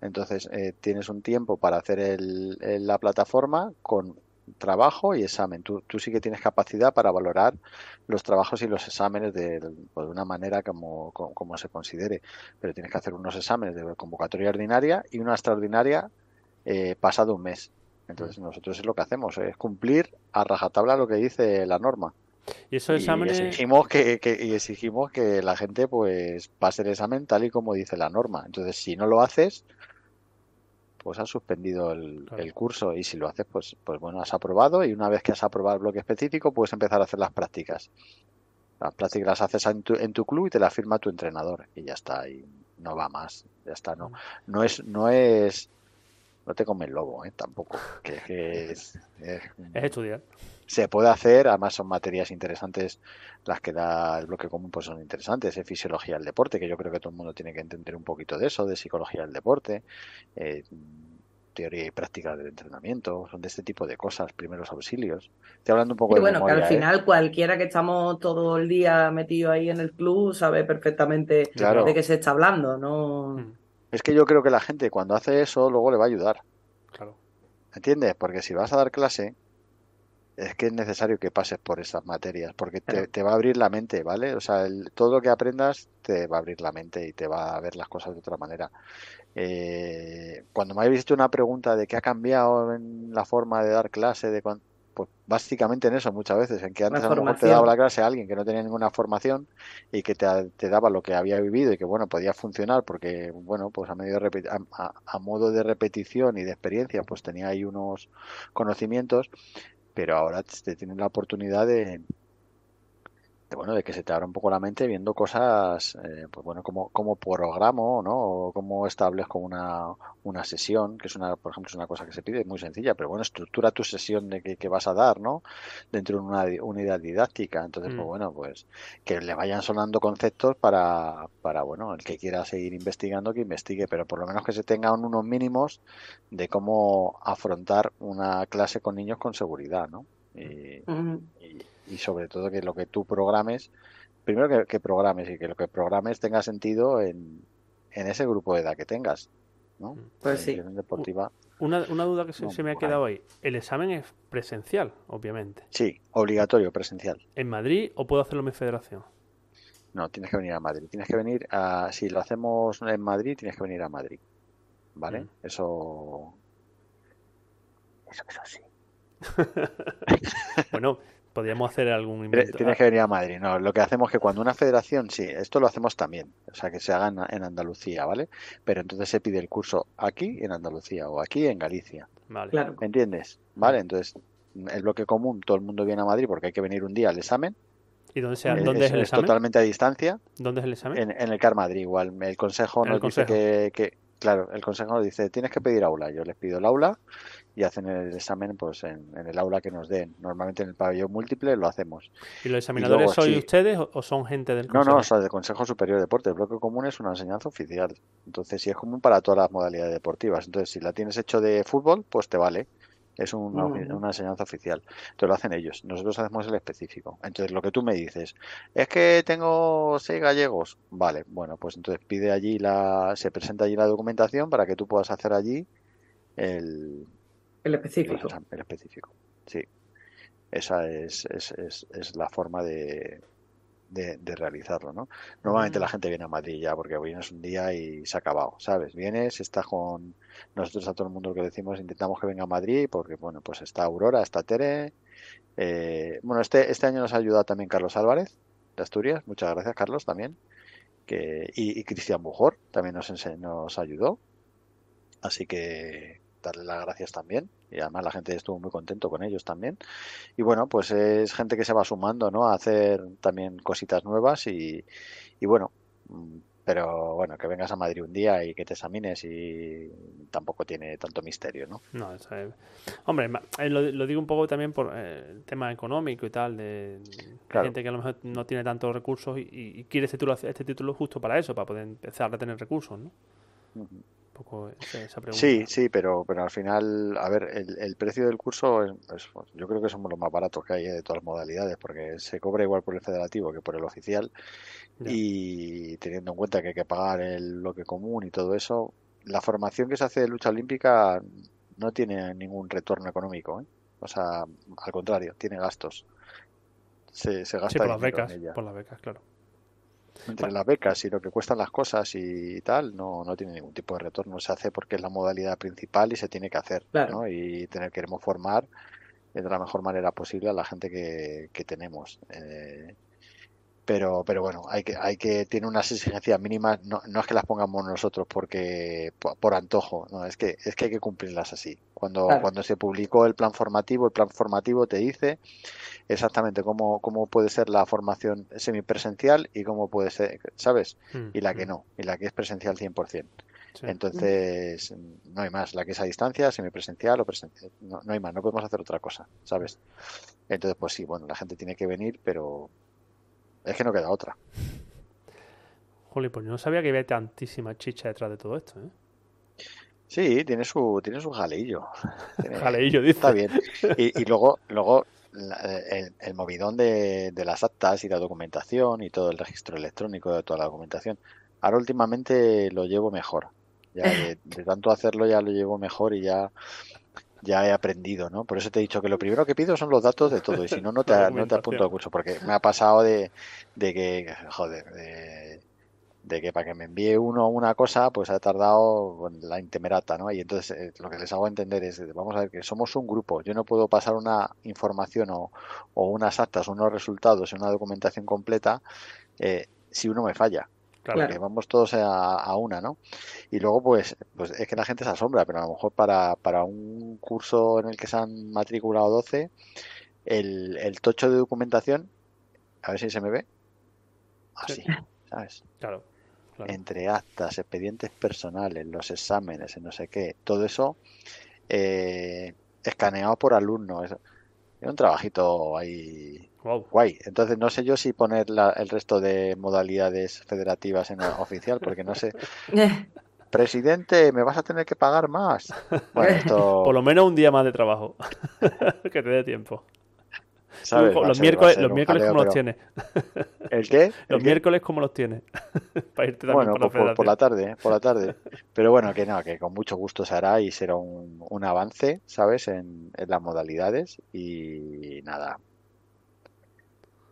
Entonces, eh, tienes un tiempo para hacer el, la plataforma con trabajo y examen. Tú, tú, sí que tienes capacidad para valorar los trabajos y los exámenes de, pues, de una manera como, como, se considere. Pero tienes que hacer unos exámenes de convocatoria ordinaria y una extraordinaria eh, pasado un mes. Entonces nosotros es lo que hacemos, es cumplir a rajatabla lo que dice la norma. Y eso exámenes... exigimos que, y exigimos que la gente pues pase el examen tal y como dice la norma. Entonces si no lo haces, pues has suspendido el, curso. Y si lo haces pues, pues bueno, has aprobado. Y una vez que has aprobado el bloque específico puedes empezar a hacer las prácticas. Las prácticas las haces en tu, en tu club y te las firma tu entrenador. Y ya está, y no va más, ya está, no, no es, no es no te come el lobo, ¿eh? tampoco. Que, es, es, estudiar. Se puede hacer, además son materias interesantes las que da el bloque común, pues son interesantes. Es fisiología del deporte, que yo creo que todo el mundo tiene que entender un poquito de eso, de psicología del deporte. Eh, teoría y práctica del entrenamiento, son de este tipo de cosas, primeros auxilios. Estoy hablando un poco de bueno, que al ¿eh? final cualquiera que estamos todo el día metido ahí en el club sabe perfectamente de qué se está hablando, ¿no? Mm. Es que yo creo que la gente cuando hace eso luego le va a ayudar. Claro. ¿Entiendes? Porque si vas a dar clase, es que es necesario que pases por esas materias, porque te, va a abrir la mente, ¿vale? O sea, todo lo que aprendas te va a abrir la mente y te va a ver las cosas de otra manera. Eh, cuando me habéis hecho una pregunta de qué ha cambiado en la forma de dar clase, de pues básicamente en eso muchas veces, en que antes a lo mejor te daba la clase a alguien que no tenía ninguna formación y que te, daba lo que había vivido y que bueno podía funcionar porque bueno pues a medio a, modo de repetición y de experiencia pues tenía ahí unos conocimientos pero ahora te tienen la oportunidad de, de, bueno, de que se te abra un poco la mente viendo cosas, eh, pues bueno, como, como programo, ¿no? O cómo establezco una, una sesión, que es una, por ejemplo, es una cosa que se pide, muy sencilla, pero bueno, estructura tu sesión de que, vas a dar, ¿no? Dentro de una unidad didáctica. Entonces, pues mm. bueno, pues que le vayan sonando conceptos para, para, bueno, el que quiera seguir investigando, que investigue, pero por lo menos que se tengan unos mínimos de cómo afrontar una clase con niños con seguridad, ¿no? y, y sobre todo que lo que tú programes, primero que, programes y que lo que programes tenga sentido en, ese grupo de edad que tengas. ¿no? Mm. Pues sí. Deportiva, una, una, duda que se, me ha quedado ahí. El examen es presencial, obviamente. Sí, obligatorio, presencial. ¿En Madrid o puedo hacerlo en mi federación? No, tienes que venir a Madrid. Tienes que venir a. Si lo hacemos en Madrid, tienes que venir a Madrid. ¿Vale? Mm. Eso. Eso, eso sí. bueno, podríamos hacer algún invento. Tienes que venir a Madrid. No, lo que hacemos es que cuando una federación, sí, esto lo hacemos también, o sea, que se haga en, Andalucía, ¿vale? Pero entonces se pide el curso aquí en Andalucía o aquí en Galicia. Vale. Claro. ¿Me entiendes? Vale, entonces el bloque común, todo el mundo viene a Madrid porque hay que venir un día al examen. ¿Y dónde, sea, ¿dónde es, el examen? totalmente a distancia. ¿Dónde es el examen? En, el CAR Madrid, igual. El consejo nos dice que, que, claro, el consejo nos dice, tienes que pedir aula. Yo les pido el aula y hacen el examen pues en, el aula que nos den. Normalmente en el pabellón múltiple lo hacemos. ¿Y los examinadores sois ustedes o son gente del Consejo? No, no, o sea, del Consejo Superior de Deporte. El bloque común es una enseñanza oficial. Entonces, sí es común para todas las modalidades deportivas. Entonces, si la tienes hecho de fútbol, pues te vale. Es una, una, enseñanza oficial. Entonces lo hacen ellos. Nosotros hacemos el específico. Entonces lo que tú me dices, es que tengo seis gallegos. Vale, bueno, pues entonces pide allí la, se presenta allí la documentación para que tú puedas hacer allí el, el específico. El específico, sí. Esa es, es, es, la forma de, de, realizarlo, ¿no? Normalmente la gente viene a Madrid ya porque vienes un día y se ha acabado, ¿sabes? Vienes, estás con nosotros a todo el mundo lo que decimos, intentamos que venga a Madrid porque, bueno, pues está Aurora, está Tere. Eh, bueno, este, este año nos ha ayudado también Carlos Álvarez de Asturias, muchas gracias Carlos también. Que, y, Cristian Bujor también nos, nos ayudó. Así que darle las gracias también. Y además la gente estuvo muy contento con ellos también. Y bueno pues es gente que se va sumando no a hacer también cositas nuevas y, y bueno mm, pero bueno, que vengas a Madrid un día y que te examines y tampoco tiene tanto misterio, ¿no? No, hombre, eh, lo, digo un poco también por eh, el tema económico y tal, de gente que a lo mejor no tiene tantos recursos y, quiere este título, este título justo para eso, para poder empezar a tener recursos, ¿no? Sí, sí, pero, pero al final, a ver, el, precio del curso, es, yo creo que somos los más baratos que hay de todas las modalidades, porque se cobra igual por el federativo que por el oficial, y teniendo en cuenta que hay que pagar el bloque común y todo eso, la formación que se hace de lucha olímpica no tiene ningún retorno económico, ¿eh? o sea, al contrario, tiene gastos. Se, se gasta por las becas, por las becas, claro entre las becas y lo que cuestan las cosas y tal, no, no tiene ningún tipo de retorno. Se hace porque es la modalidad principal y se tiene que hacer. ¿no? Y tener, queremos formar de la mejor manera posible a la gente que, que tenemos. Eh, pero pero bueno hay que hay que tiene unas exigencias mínimas no, no es que las pongamos nosotros porque por, antojo no es que es que hay que cumplirlas así cuando cuando se publicó el plan formativo el plan formativo te dice exactamente cómo cómo puede ser la formación semipresencial y cómo puede ser sabes mm, y la que mm. no y la que es presencial 100% Entonces, no hay más. La que es a distancia, semipresencial o presencial. No, no hay más, no podemos hacer otra cosa, ¿sabes? Entonces, pues sí, bueno, la gente tiene que venir, pero es que no queda otra. Juli, pues yo no sabía que había tantísima chicha detrás de todo esto, ¿eh? Sí, tiene su, tiene su jaleillo. jaleillo, dice. Está bien. Y, luego, luego el, movidón de, de, las actas y la documentación y todo el registro electrónico de toda la documentación. Ahora últimamente lo llevo mejor. Ya de, tanto hacerlo ya lo llevo mejor y ya ya he aprendido, ¿no? Por eso te he dicho que lo primero que pido son los datos de todo y si no, no te, no te apunto al curso porque me ha pasado de, de que, joder, de, de que para que me envíe uno una cosa, pues ha tardado la intemerata, ¿no? Y entonces eh, lo que les hago entender es, vamos a ver que somos un grupo, yo no puedo pasar una información o, unas actas, unos resultados en una documentación completa eh, si uno me falla. Claro. que vamos todos a, una, ¿no? Y luego, pues, pues es que la gente se asombra, pero a lo mejor para, para un curso en el que se han matriculado 12, el, el tocho de documentación, a ver si se me ve, así, ¿sabes? Claro entre actas, expedientes personales, los exámenes, no sé qué, todo eso eh, escaneado por alumnos. Es un trabajito ahí guay. Entonces no sé yo si poner el resto de modalidades federativas en el oficial, porque no sé. Presidente, me vas a tener que pagar más. Por lo menos un día más de trabajo. que te dé tiempo. Los, miércoles, los miércoles como los tienes. ¿El qué? los miércoles como los tienes. Para irte también bueno, por, la por, la tarde, por la tarde. Pero bueno, que no, que con mucho gusto se hará y será un, un avance, ¿sabes? En, en las modalidades y nada,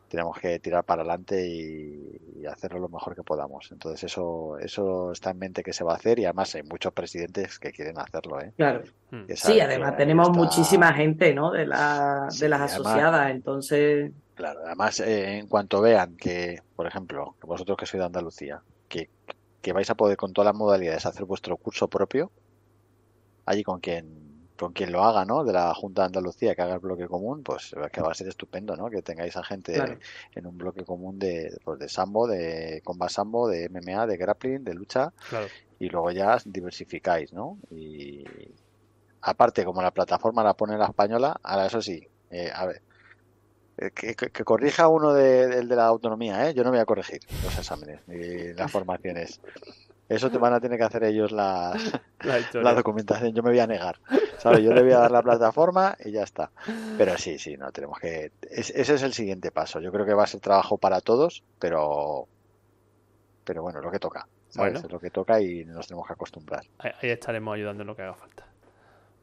tenemos que tirar para adelante y, hacerlo lo mejor que podamos. Entonces eso eso está en mente que se va a hacer y además hay muchos presidentes que quieren hacerlo. ¿eh? Claro. Hmm. Sí, además tenemos muchísima gente ¿no? de, la, de las asociadas, entonces... Claro, además eh, en cuanto vean que, por ejemplo, vosotros que sois de Andalucía, que, que vais a poder con todas las modalidades hacer vuestro curso propio, allí con quien con quien lo haga, ¿no? De la Junta de Andalucía que haga el bloque común, pues que va a ser estupendo, ¿no? Que tengáis a gente en un bloque común de, pues, de sambo, de combat sambo, de MMA, de grappling, de lucha, y luego ya diversificáis, ¿no? Y aparte, como la plataforma la pone la española, ahora eso sí, eh, a ver, eh, que, corrija uno de, de, la autonomía, ¿eh? Yo no voy a corregir los exámenes ni las formaciones. Eso te van a tener que hacer ellos la, la, documentación. Yo me voy a negar. ¿sabes? Yo le voy a dar la plataforma y ya está. Pero sí, sí, no tenemos que. ese es el siguiente paso. Yo creo que va a ser trabajo para todos, pero. Pero bueno, lo que toca. ¿sabes? Es lo que toca y nos tenemos que acostumbrar. Ahí estaremos ayudando en lo que haga falta.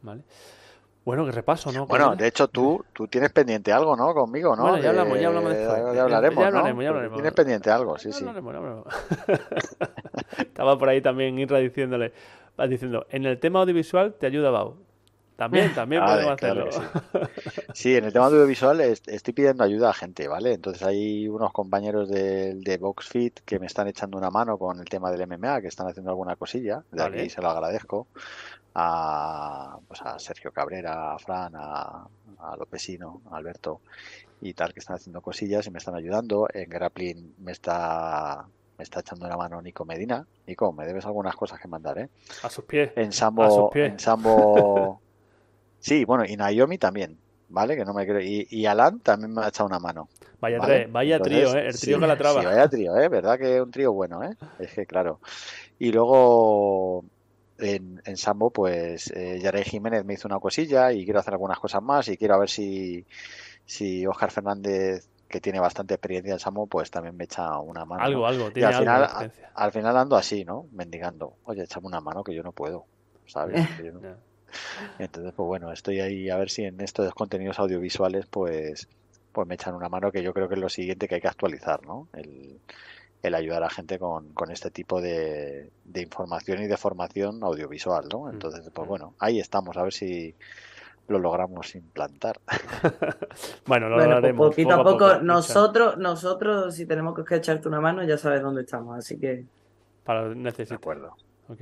¿Vale? Bueno, que repaso, ¿no? Bueno, de hecho, tú, tú tienes pendiente algo, ¿no? Conmigo, ¿no? Bueno, ya hablamos, ya hablamos de Ya, hablaremos, ya hablaremos, ya hablaremos. Tienes pendiente algo, sí, sí. Estaba por ahí también Irra diciéndole, diciendo, en el tema audiovisual te ayuda Bau. También, también podemos hacerlo. Sí. en el tema audiovisual estoy pidiendo ayuda a gente, ¿vale? Entonces hay unos compañeros de, de VoxFit que me están echando una mano con el tema del MMA, que están haciendo alguna cosilla, de aquí se lo agradezco a, pues a Sergio Cabrera, a Fran, a, a Lopesino, a Alberto y tal, que están haciendo cosillas y me están ayudando. En Grappling me está me está echando una mano Nico Medina. Nico, me debes algunas cosas que mandar, ¿eh? A sus pies. En Sambo, En Sambo... sí, bueno, y Naomi también, ¿vale? Que no me creo. Y, y Alan también me ha echado una mano. Vaya, vaya trío, ¿eh? El trío que la traba. Sí, vaya trío, ¿eh? ¿Verdad que es un trío bueno, ¿eh? Es que, claro. Y luego en, en Sambo, pues eh, Yarey Jiménez me hizo una cosilla y quiero hacer algunas cosas más y quiero a ver si, si Oscar Fernández, que tiene bastante experiencia en Sambo, pues también me echa una mano. Algo, algo, tiene al final, al final ando así, ¿no? Mendigando. Oye, echame una mano que yo no puedo, ¿sabes? Entonces, pues bueno, estoy ahí a ver si en estos contenidos audiovisuales, pues, pues me echan una mano que yo creo que es lo siguiente que hay que actualizar, ¿no? El, el ayudar a gente con, con este tipo de, de, información y de formación audiovisual, ¿no? Mm, Entonces, pues mm. bueno, ahí estamos, a ver si lo logramos implantar. bueno, lo bueno, pues poquito a poco. nosotros, nosotros, si tenemos que echarte una mano, ya sabes dónde estamos, así que. Para necesitar. De acuerdo.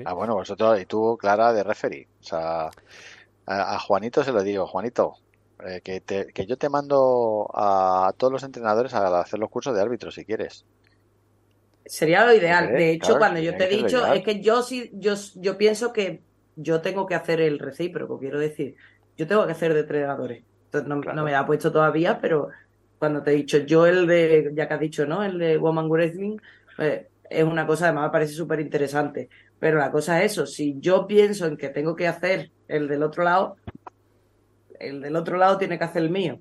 Ah, bueno, vosotros y tú, Clara, de referee. O sea, a, Juanito se lo digo, Juanito, eh, que, te, que yo te mando a todos los entrenadores a hacer los cursos de árbitro si quieres. Sería lo ideal. De hecho, cuando yo te he dicho, es que yo sí, yo, yo pienso que yo tengo que hacer el recíproco, quiero decir, yo tengo que hacer de entrenadores. no, no, me ha puesto todavía, pero cuando te he dicho yo el de, ya que has dicho, ¿no? El de Woman Wrestling, pues, es una cosa, además me parece súper interesante. Pero la cosa es eso, si yo pienso en que tengo que hacer el del otro lado, el del otro lado tiene que hacer el mío.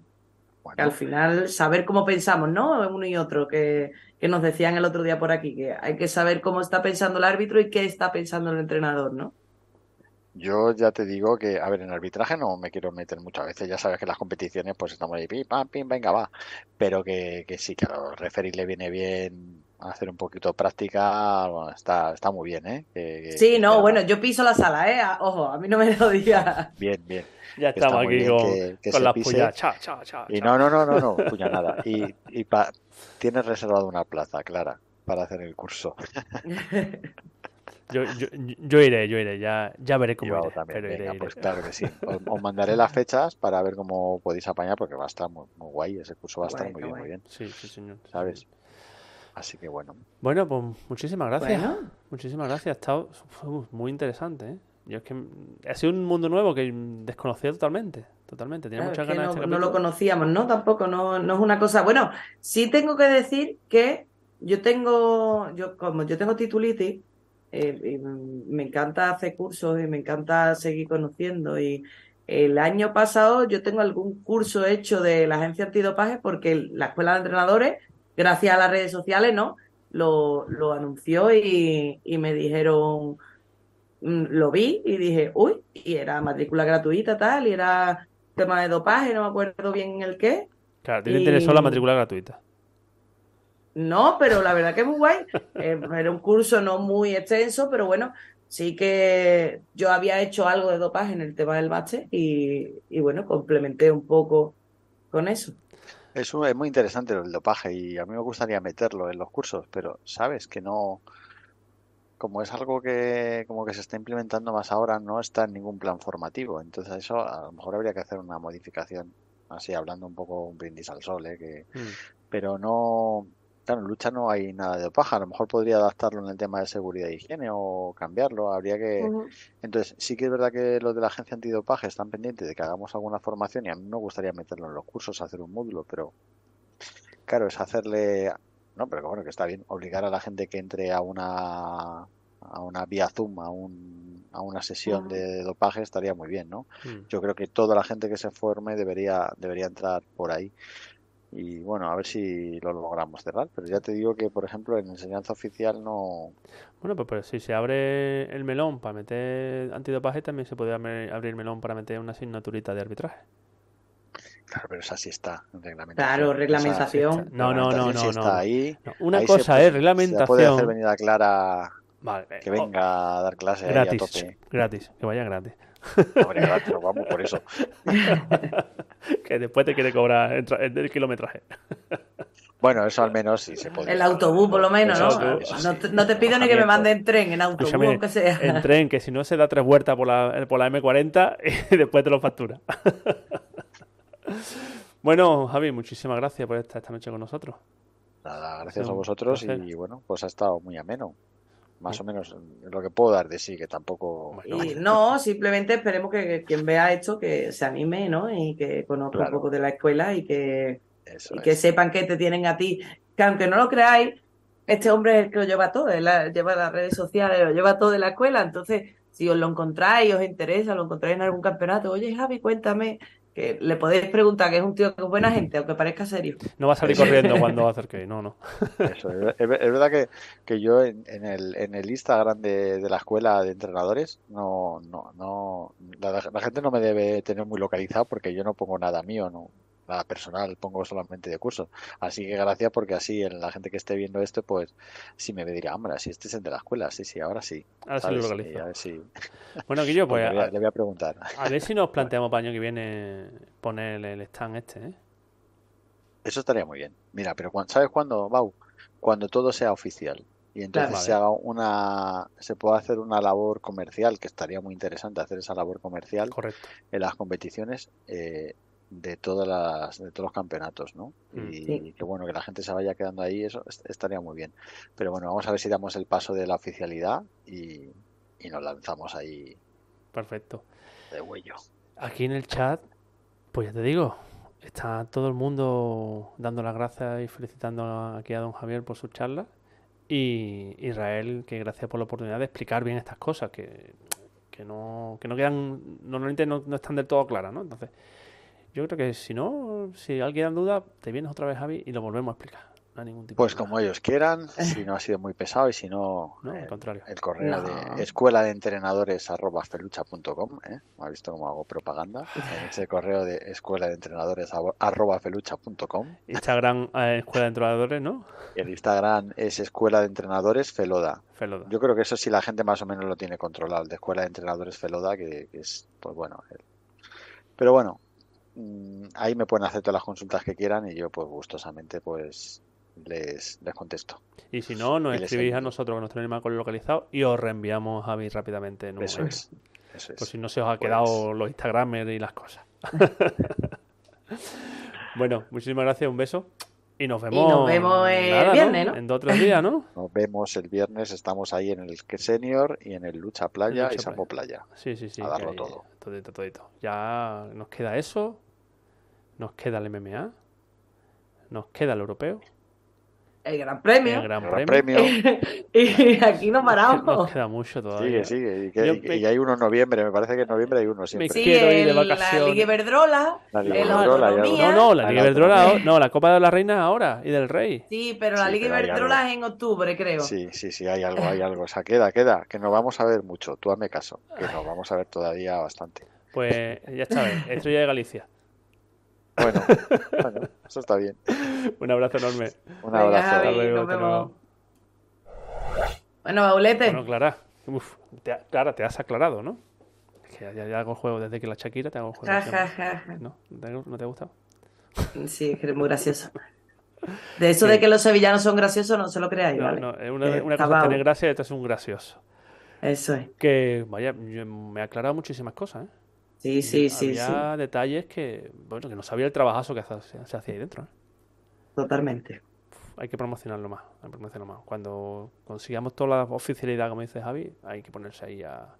al final, saber cómo pensamos, ¿no? Uno y otro, que, que nos decían el otro día por aquí, que hay que saber cómo está pensando el árbitro y qué está pensando el entrenador, ¿no? Yo ya te digo que, a ver, en arbitraje no me quiero meter muchas veces, ya sabes que las competiciones pues estamos ahí, pim, pam, pim, venga, va, pero que, que sí, que a los referees le viene bien hacer un poquito de práctica, bueno, está, está muy bien, ¿eh? sí, no, bueno, yo piso la sala, ¿eh? Ojo, a mí no me lo diga. Bien, bien. Ya estamos aquí con, las puyas, cha, cha, cha, Y no, no, no, no, no, puña nada. Y, y pa... tienes reservado una plaza, Clara, para hacer el curso. Yo, yo, yo, iré, yo iré, ya, ya veré cómo iré, también, venga, Pues claro que sí. Os, mandaré las fechas para ver cómo podéis apañar, porque va a estar muy, guay, ese curso va a estar muy bien, muy bien. Sí, sí, señor. ¿Sabes? Así que bueno. Bueno, pues muchísimas gracias. Muchísimas gracias. Ha estado muy interesante, ¿eh? Yo es que ha sido un mundo nuevo que desconocía totalmente. Totalmente. Tenía muchas ganas no, de este no lo conocíamos, ¿no? Tampoco, no, no es una cosa. Bueno, sí tengo que decir que yo tengo, yo como yo tengo titulitis, eh, me encanta hacer cursos y me encanta seguir conociendo. Y el año pasado yo tengo algún curso hecho de la agencia antidopaje porque la escuela de entrenadores, gracias a las redes sociales, ¿no? Lo, lo anunció y, y me dijeron, mm, lo vi y dije, uy, y era matrícula gratuita tal, y era tema de dopaje, no me acuerdo bien el qué. Claro, te interesó la matrícula gratuita. No, pero la verdad que es muy guay. Eh, era un curso no muy extenso, pero bueno, sí que yo había hecho algo de dopaje en el tema del bache y, bueno, complementé un poco con eso. Es, es muy interesante el dopaje y a mí me gustaría meterlo en los cursos, pero sabes que no, como es algo que como que se está implementando más ahora, no está en ningún plan formativo. Entonces eso a lo mejor habría que hacer una modificación, así hablando un poco un brindis al sol, ¿eh? que, mm. pero no Claro, en lucha no hay nada de paja. A lo mejor podría adaptarlo en el tema de seguridad e higiene o cambiarlo. Habría que. Entonces, sí que es verdad que los de la agencia antidopaje están pendientes de que hagamos alguna formación y a mí me gustaría meterlo en los cursos, hacer un módulo, pero claro, es hacerle. No, pero bueno, que está bien. Obligar a la gente que entre a una a una vía Zoom, a, un, a una sesión de dopaje estaría muy bien, ¿no? Mm. Yo creo que toda la gente que se forme debería debería entrar por ahí y bueno, a ver si lo logramos cerrar. Pero ya te digo que, por ejemplo, en enseñanza oficial no. Bueno, pues, pues si se abre el melón para meter antidopaje, también se puede abrir el melón para meter una asignaturita de arbitraje. Claro, pero esa sí está en reglamentación. Claro, reglamentación. no, no, no, no, Está ahí. Una cosa es reglamentación. Se puede hacer venida clara que venga a dar clase gratis, a tope. Gratis, que vaya gratis. Hombre, vamos por eso. que después te quiere cobrar el, kilometraje. Bueno, eso al menos sí se puede. El autobús, por lo menos, ¿no? no, te, pido ni que me mande en tren, en autobús, aunque sea. En tren, que si no se da tres vueltas por la, por la M40 y después te lo factura. bueno, Javi, muchísimas gracias por estar esta noche con nosotros. Nada, gracias a vosotros y bueno, pues ha estado muy ameno más o menos lo que puedo dar de sí, que tampoco... no, simplemente esperemos que, quien vea esto que se anime, ¿no? Y que conozca un poco de la escuela y que, que sepan que te tienen a ti. Que aunque no lo creáis, este hombre es el que lo lleva todo, lleva las redes sociales, lo lleva todo de la escuela, entonces si os lo encontráis, os interesa, lo encontráis en algún campeonato, oye Javi, cuéntame que le podéis preguntar que es un tío que es buena gente, aunque parezca serio. No va a salir corriendo cuando acerque, no, no. Eso, es, verdad que, que yo en, el, en el Instagram de, de, la escuela de entrenadores, no, no, no, la, la, gente no me debe tener muy localizado porque yo no pongo nada mío, no, personal, pongo solamente de curso. Así que gracias porque así la gente que esté viendo esto, pues sí me dirá, hombre, si este es el de la escuela, sí, sí, ahora sí. Ahora sí lo localizo. Bueno, Guillo, pues... le, voy a, preguntar. A ver si nos planteamos para el año que viene poner el stand este, ¿eh? Eso estaría muy bien. Mira, pero ¿sabes cuándo, Bau? Cuando todo sea oficial y entonces se haga una se puede hacer una labor comercial que estaría muy interesante hacer esa labor comercial Correcto. en las competiciones eh, de todas las de todos los campeonatos, ¿no? Mm. Y que bueno que la gente se vaya quedando ahí, eso estaría muy bien. Pero bueno, vamos a ver si damos el paso de la oficialidad y, nos lanzamos ahí. Perfecto. De huello. Aquí en el chat, pues ya te digo, está todo el mundo dando las gracias y felicitando aquí a don Javier por su charla. Y Israel, que gracias por la oportunidad de explicar bien estas cosas, que, que no, que no quedan, normalmente no, no están del todo claras, ¿no? Entonces, yo creo que si no, si alguien da duda, te vienes otra vez, Javi, y lo volvemos a explicar. No hay ningún tipo pues como ellos quieran, si no ha sido muy pesado y si no, no al contrario. el correo de escuela de entrenadores arroba felucha.com, ¿eh? ¿ha visto cómo hago propaganda? ese correo de escuela de entrenadores arroba felucha.com. Instagram eh, escuela de entrenadores, ¿no? Y el Instagram es escuela de entrenadores feloda. feloda. Yo creo que eso sí la gente más o menos lo tiene controlado, el de escuela de entrenadores feloda, que, que es, pues bueno. Pero bueno, ahí me pueden hacer todas las consultas que quieran y yo pues gustosamente pues les, les contesto. Y si no, nos escribís a nosotros con nuestro animal localizado y os reenviamos a Javi rápidamente. En eso, es, Por si no se os ha quedado pues los Instagramers y las cosas. bueno, muchísimas gracias, un beso. Y nos vemos, y nos vemos el viernes, ¿no? En dos o tres días, ¿no? Nos vemos el viernes, estamos ahí en el Senior y en el Lucha Playa y Sampo Playa. Sí, sí, sí. A darlo todo. Todito, todito. Ya nos queda eso, nos queda el MMA, nos queda el europeo el Gran Premio. El Gran Premio. y aquí no paramos. Nos queda mucho todavía. Sigue, sigue. Y, hay uno en noviembre, me parece que en noviembre hay uno siempre. Me quiero ir de vacaciones. La Liga Iberdrola. La Liga Iberdrola. No, no, la Liga Iberdrola. No, la Copa de la Reina ahora y del Rey. Sí, pero la Liga Iberdrola es en octubre, creo. Sí, sí, sí, hay algo, hay algo. O sea, queda, queda. Que nos vamos a ver mucho. Tú hazme caso. Que nos vamos a ver todavía bastante. Pues ya está bien. Estrella de Galicia. Bueno, bueno, eso está bien. Un abrazo enorme. Un abrazo. hasta luego, Bueno, Baulete. Bueno, Clara. Uf, te, Clara, te has aclarado, ¿no? Es que ya, ya, hago juego desde que la Shakira te hago juego. ¿No? ¿No te, ha gustado? Sí, es que eres muy gracioso. De eso de que los sevillanos son graciosos, no se lo creáis, no, ¿vale? No, una, una cosa es tener gracia y otra es un gracioso. Eso es. Que, vaya, me ha aclarado muchísimas cosas, ¿eh? Sí, sí, sí. Había detalles que, bueno, que no sabía el trabajazo que se, hacía ahí dentro. ¿eh? Totalmente. hay que promocionarlo más, hay que promocionarlo más. Cuando consigamos toda la oficialidad, como dice Javi, hay que ponerse ahí a,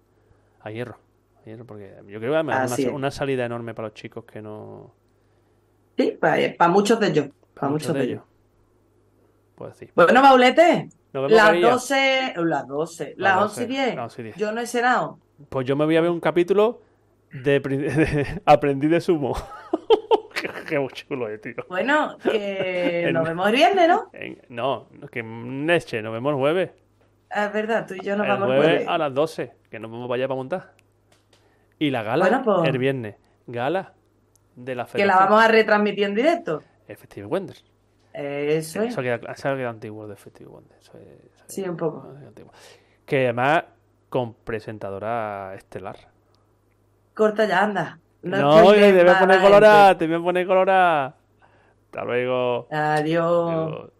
a hierro. A hierro porque yo creo que además una, una, salida enorme para los chicos que no. Sí, para, muchos de ellos. Para, muchos, de, ellos. Puedo decir. Bueno, Maulete. Las 12, las 12, las 11 y 10. Yo no he cenado. Pues yo me voy a ver un capítulo de, aprendí de sumo. qué, chulo, eh, tío. Bueno, que nos vemos el viernes, ¿no? no, que Neche, nos vemos el jueves. Ah, es verdad, tú y yo nos el vamos el jueves. a las 12, que nos vamos para allá para montar. Y la gala pues el viernes. Gala de la Que la vamos a retransmitir en directo. Festival Wonders. Eso es. Eso queda, eso queda antiguo de Festival Wonders. sí, un poco. Que además con presentadora estelar. Corta ya, anda. No, te voy a poner colorada, te voy a poner colorada. Hasta luego. Adiós.